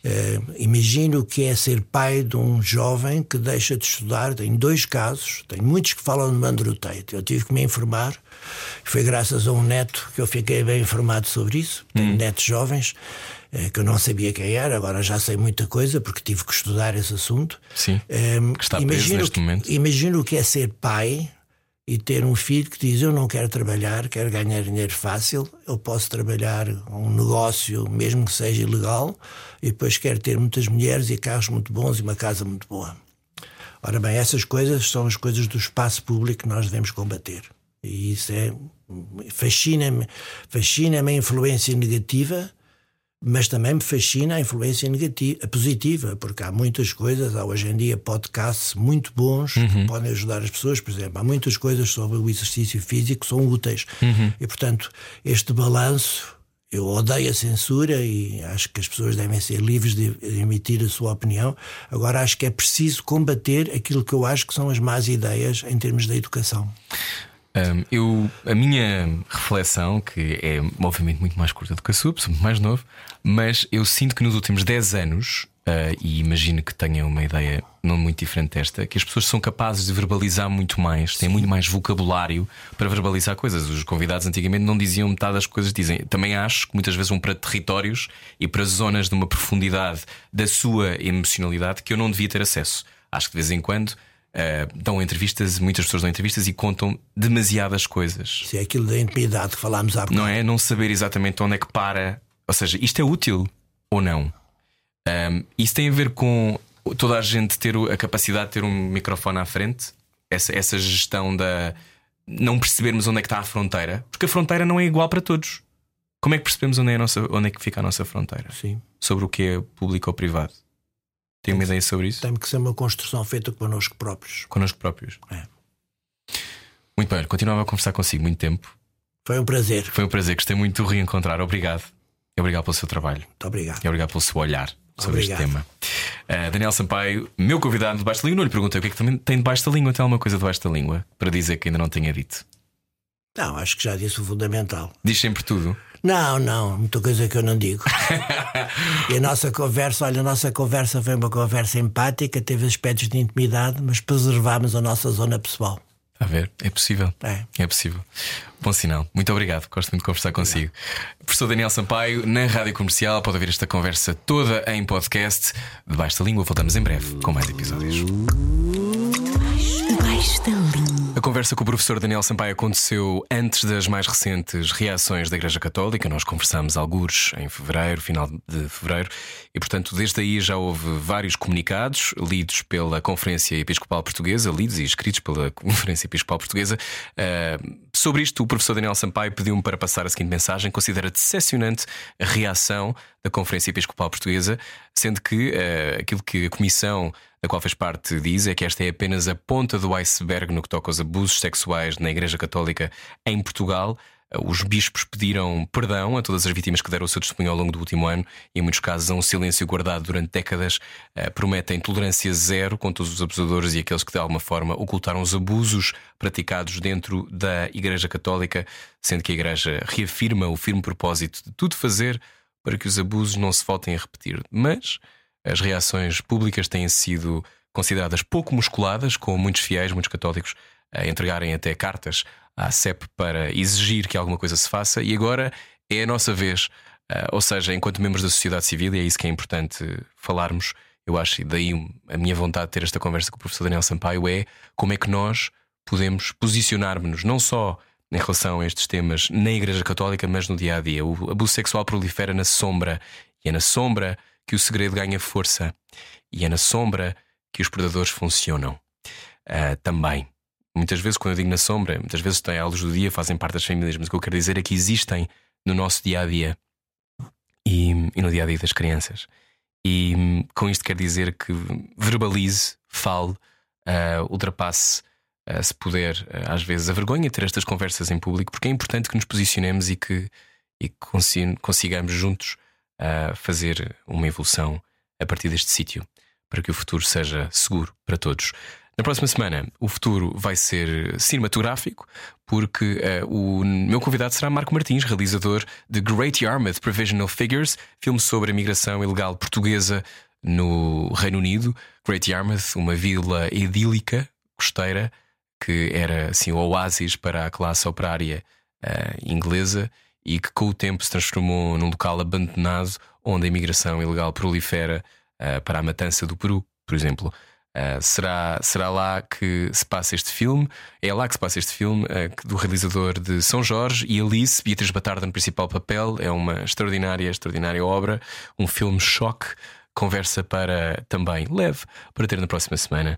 Eh, imagine o que é ser pai de um jovem que deixa de estudar. Tem dois casos, tem muitos que falam de Mandro Tate. Eu tive que me informar. Foi graças a um neto que eu fiquei bem informado sobre isso. Tenho netos jovens eh, que eu não sabia quem era, agora já sei muita coisa porque tive que estudar esse assunto. Sim. Ehm, Que está preso imagina o neste que- momento. Imagina o que é ser pai e ter um filho que diz: Eu não quero trabalhar, quero ganhar dinheiro fácil, eu posso trabalhar um negócio, mesmo que seja ilegal, e depois quero ter muitas mulheres e carros muito bons e uma casa muito boa. Ora bem, essas coisas são as coisas do espaço público que nós devemos combater. E isso é. Fascina-me fascina a influência negativa mas também me fascina a influência negativa, positiva, porque há muitas coisas, há hoje em dia podcasts muito bons que podem ajudar as pessoas, por exemplo, há muitas coisas sobre o exercício físico que são úteis. E portanto, este balanço, eu odeio a censura e acho que as pessoas devem ser livres de emitir a sua opinião. Agora acho que é preciso combater aquilo que eu acho que são as más ideias em termos da educação. Um, eu, a minha reflexão, que é obviamente muito mais curta do que a sua, sou muito mais novo, mas eu sinto que nos últimos 10 anos, uh, e imagino que tenha uma ideia não muito diferente desta, que as pessoas são capazes de verbalizar muito mais, têm muito mais vocabulário para verbalizar coisas. Os convidados antigamente não diziam metade das coisas que dizem. Também acho que muitas vezes vão para territórios e para zonas de uma profundidade da sua emocionalidade que eu não devia ter acesso. Acho que de vez em quando. Uh, dão entrevistas, muitas pessoas dão entrevistas e contam demasiadas coisas. Se é aquilo da intimidade que falámos há Não é? Não saber exatamente onde é que para. Ou seja, isto é útil ou não? Um, isso tem a ver com toda a gente ter a capacidade de ter um microfone à frente, essa, essa gestão da não percebermos onde é que está a fronteira, porque a fronteira não é igual para todos. Como é que percebemos onde é, a nossa, onde é que fica a nossa fronteira? Sim. Sobre o que é público ou privado? Tem uma ideia sobre isso? Tem que ser uma construção feita connosco próprios. Connosco próprios. É. Muito bem, continuava a conversar consigo muito tempo. Foi um prazer. Foi um prazer, gostei muito de o reencontrar. Obrigado. Obrigado pelo seu trabalho. Muito obrigado. E obrigado pelo seu olhar sobre Obrigado. este tema. Uh, Daniel Sampaio, meu convidado debaixo da língua, não lhe perguntei o que é que também tem debaixo da língua. Tem alguma coisa debaixo da língua para dizer que ainda não tenha dito? Não, acho que já disse o fundamental. Diz sempre tudo. Não, não, muita coisa que eu não digo. e a nossa conversa, olha, a nossa conversa foi uma conversa empática, teve aspectos de intimidade, mas preservámos a nossa zona pessoal. A ver, é possível. É. É possível. Bom sinal. Muito obrigado. Gosto muito de conversar consigo. Professor Daniel Sampaio, na Rádio Comercial, pode ouvir esta conversa toda em podcast. Debaixo da língua, voltamos em breve com mais episódios. Debaixo da língua. A conversa com o professor Daniel Sampaio aconteceu antes das mais recentes reações da Igreja Católica. Nós conversámos algures em fevereiro, final de fevereiro, e portanto, desde aí já houve vários comunicados lidos pela Conferência Episcopal Portuguesa, lidos e escritos pela Conferência Episcopal Portuguesa. Uh, sobre isto, o professor Daniel Sampaio pediu-me para passar a seguinte mensagem: considera decepcionante a reação da Conferência Episcopal Portuguesa, sendo que uh, aquilo que a Comissão da qual fez parte diz é que esta é apenas a ponta do iceberg no que toca aos abusos sexuais na Igreja Católica em Portugal. Os bispos pediram perdão a todas as vítimas que deram o seu testemunho ao longo do último ano e, em muitos casos, a um silêncio guardado durante décadas. Prometem tolerância zero com todos os abusadores e aqueles que, de alguma forma, ocultaram os abusos praticados dentro da Igreja Católica, sendo que a Igreja reafirma o firme propósito de tudo fazer para que os abusos não se voltem a repetir. Mas as reações públicas têm sido consideradas pouco musculadas, com muitos fiéis, muitos católicos, a entregarem até cartas à CEP para exigir que alguma coisa se faça, e agora é a nossa vez. Ou seja, enquanto membros da sociedade civil, e é isso que é importante falarmos, eu acho, e daí a minha vontade de ter esta conversa com o professor Daniel Sampaio é como é que nós podemos posicionar-nos não só em relação a estes temas na Igreja Católica, mas no dia a dia. O abuso sexual prolifera na sombra, e é na sombra que o segredo ganha força e é na sombra que os predadores funcionam. Uh, também. Muitas vezes, quando eu digo na sombra, muitas vezes têm à luz do dia, fazem parte das famílias, mas o que eu quero dizer é que existem no nosso dia a dia e, e no dia a dia das crianças. E com isto quer dizer que verbalize, fale, uh, ultrapasse, uh, se puder, às vezes, a vergonha de ter estas conversas em público, porque é importante que nos posicionemos e que, e que consigamos juntos a fazer uma evolução a partir deste sítio para que o futuro seja seguro para todos. Na próxima semana, o futuro vai ser cinematográfico, porque uh, o meu convidado será Marco Martins, realizador de Great Yarmouth Provisional Figures, filme sobre a migração ilegal portuguesa no Reino Unido. Great Yarmouth, uma vila idílica, costeira, que era assim o oásis para a classe operária uh, inglesa e que com o tempo se transformou num local abandonado onde a imigração ilegal prolifera uh, para a matança do Peru, por exemplo. Uh, será, será lá que se passa este filme. É lá que se passa este filme uh, do realizador de São Jorge e Alice, Beatriz Batarda no principal papel. É uma extraordinária, extraordinária obra, um filme choque, conversa para também leve para ter na próxima semana.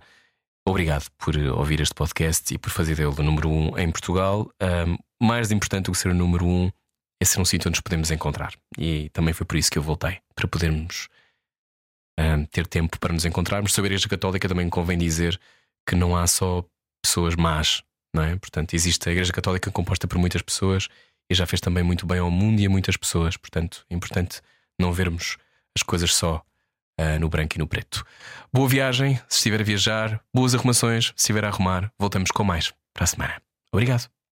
Obrigado por ouvir este podcast e por fazer dele o número um em Portugal. mais importante do que ser o número um é ser um sítio onde nos podemos encontrar. E também foi por isso que eu voltei, para podermos um, ter tempo para nos encontrarmos. Sobre a Igreja Católica também convém dizer que não há só pessoas más, não é? Portanto, existe a Igreja Católica composta por muitas pessoas e já fez também muito bem ao mundo e a muitas pessoas. Portanto, é importante não vermos as coisas só uh, no branco e no preto. Boa viagem, se estiver a viajar, boas arrumações, se estiver a arrumar, voltamos com mais para a semana. Obrigado.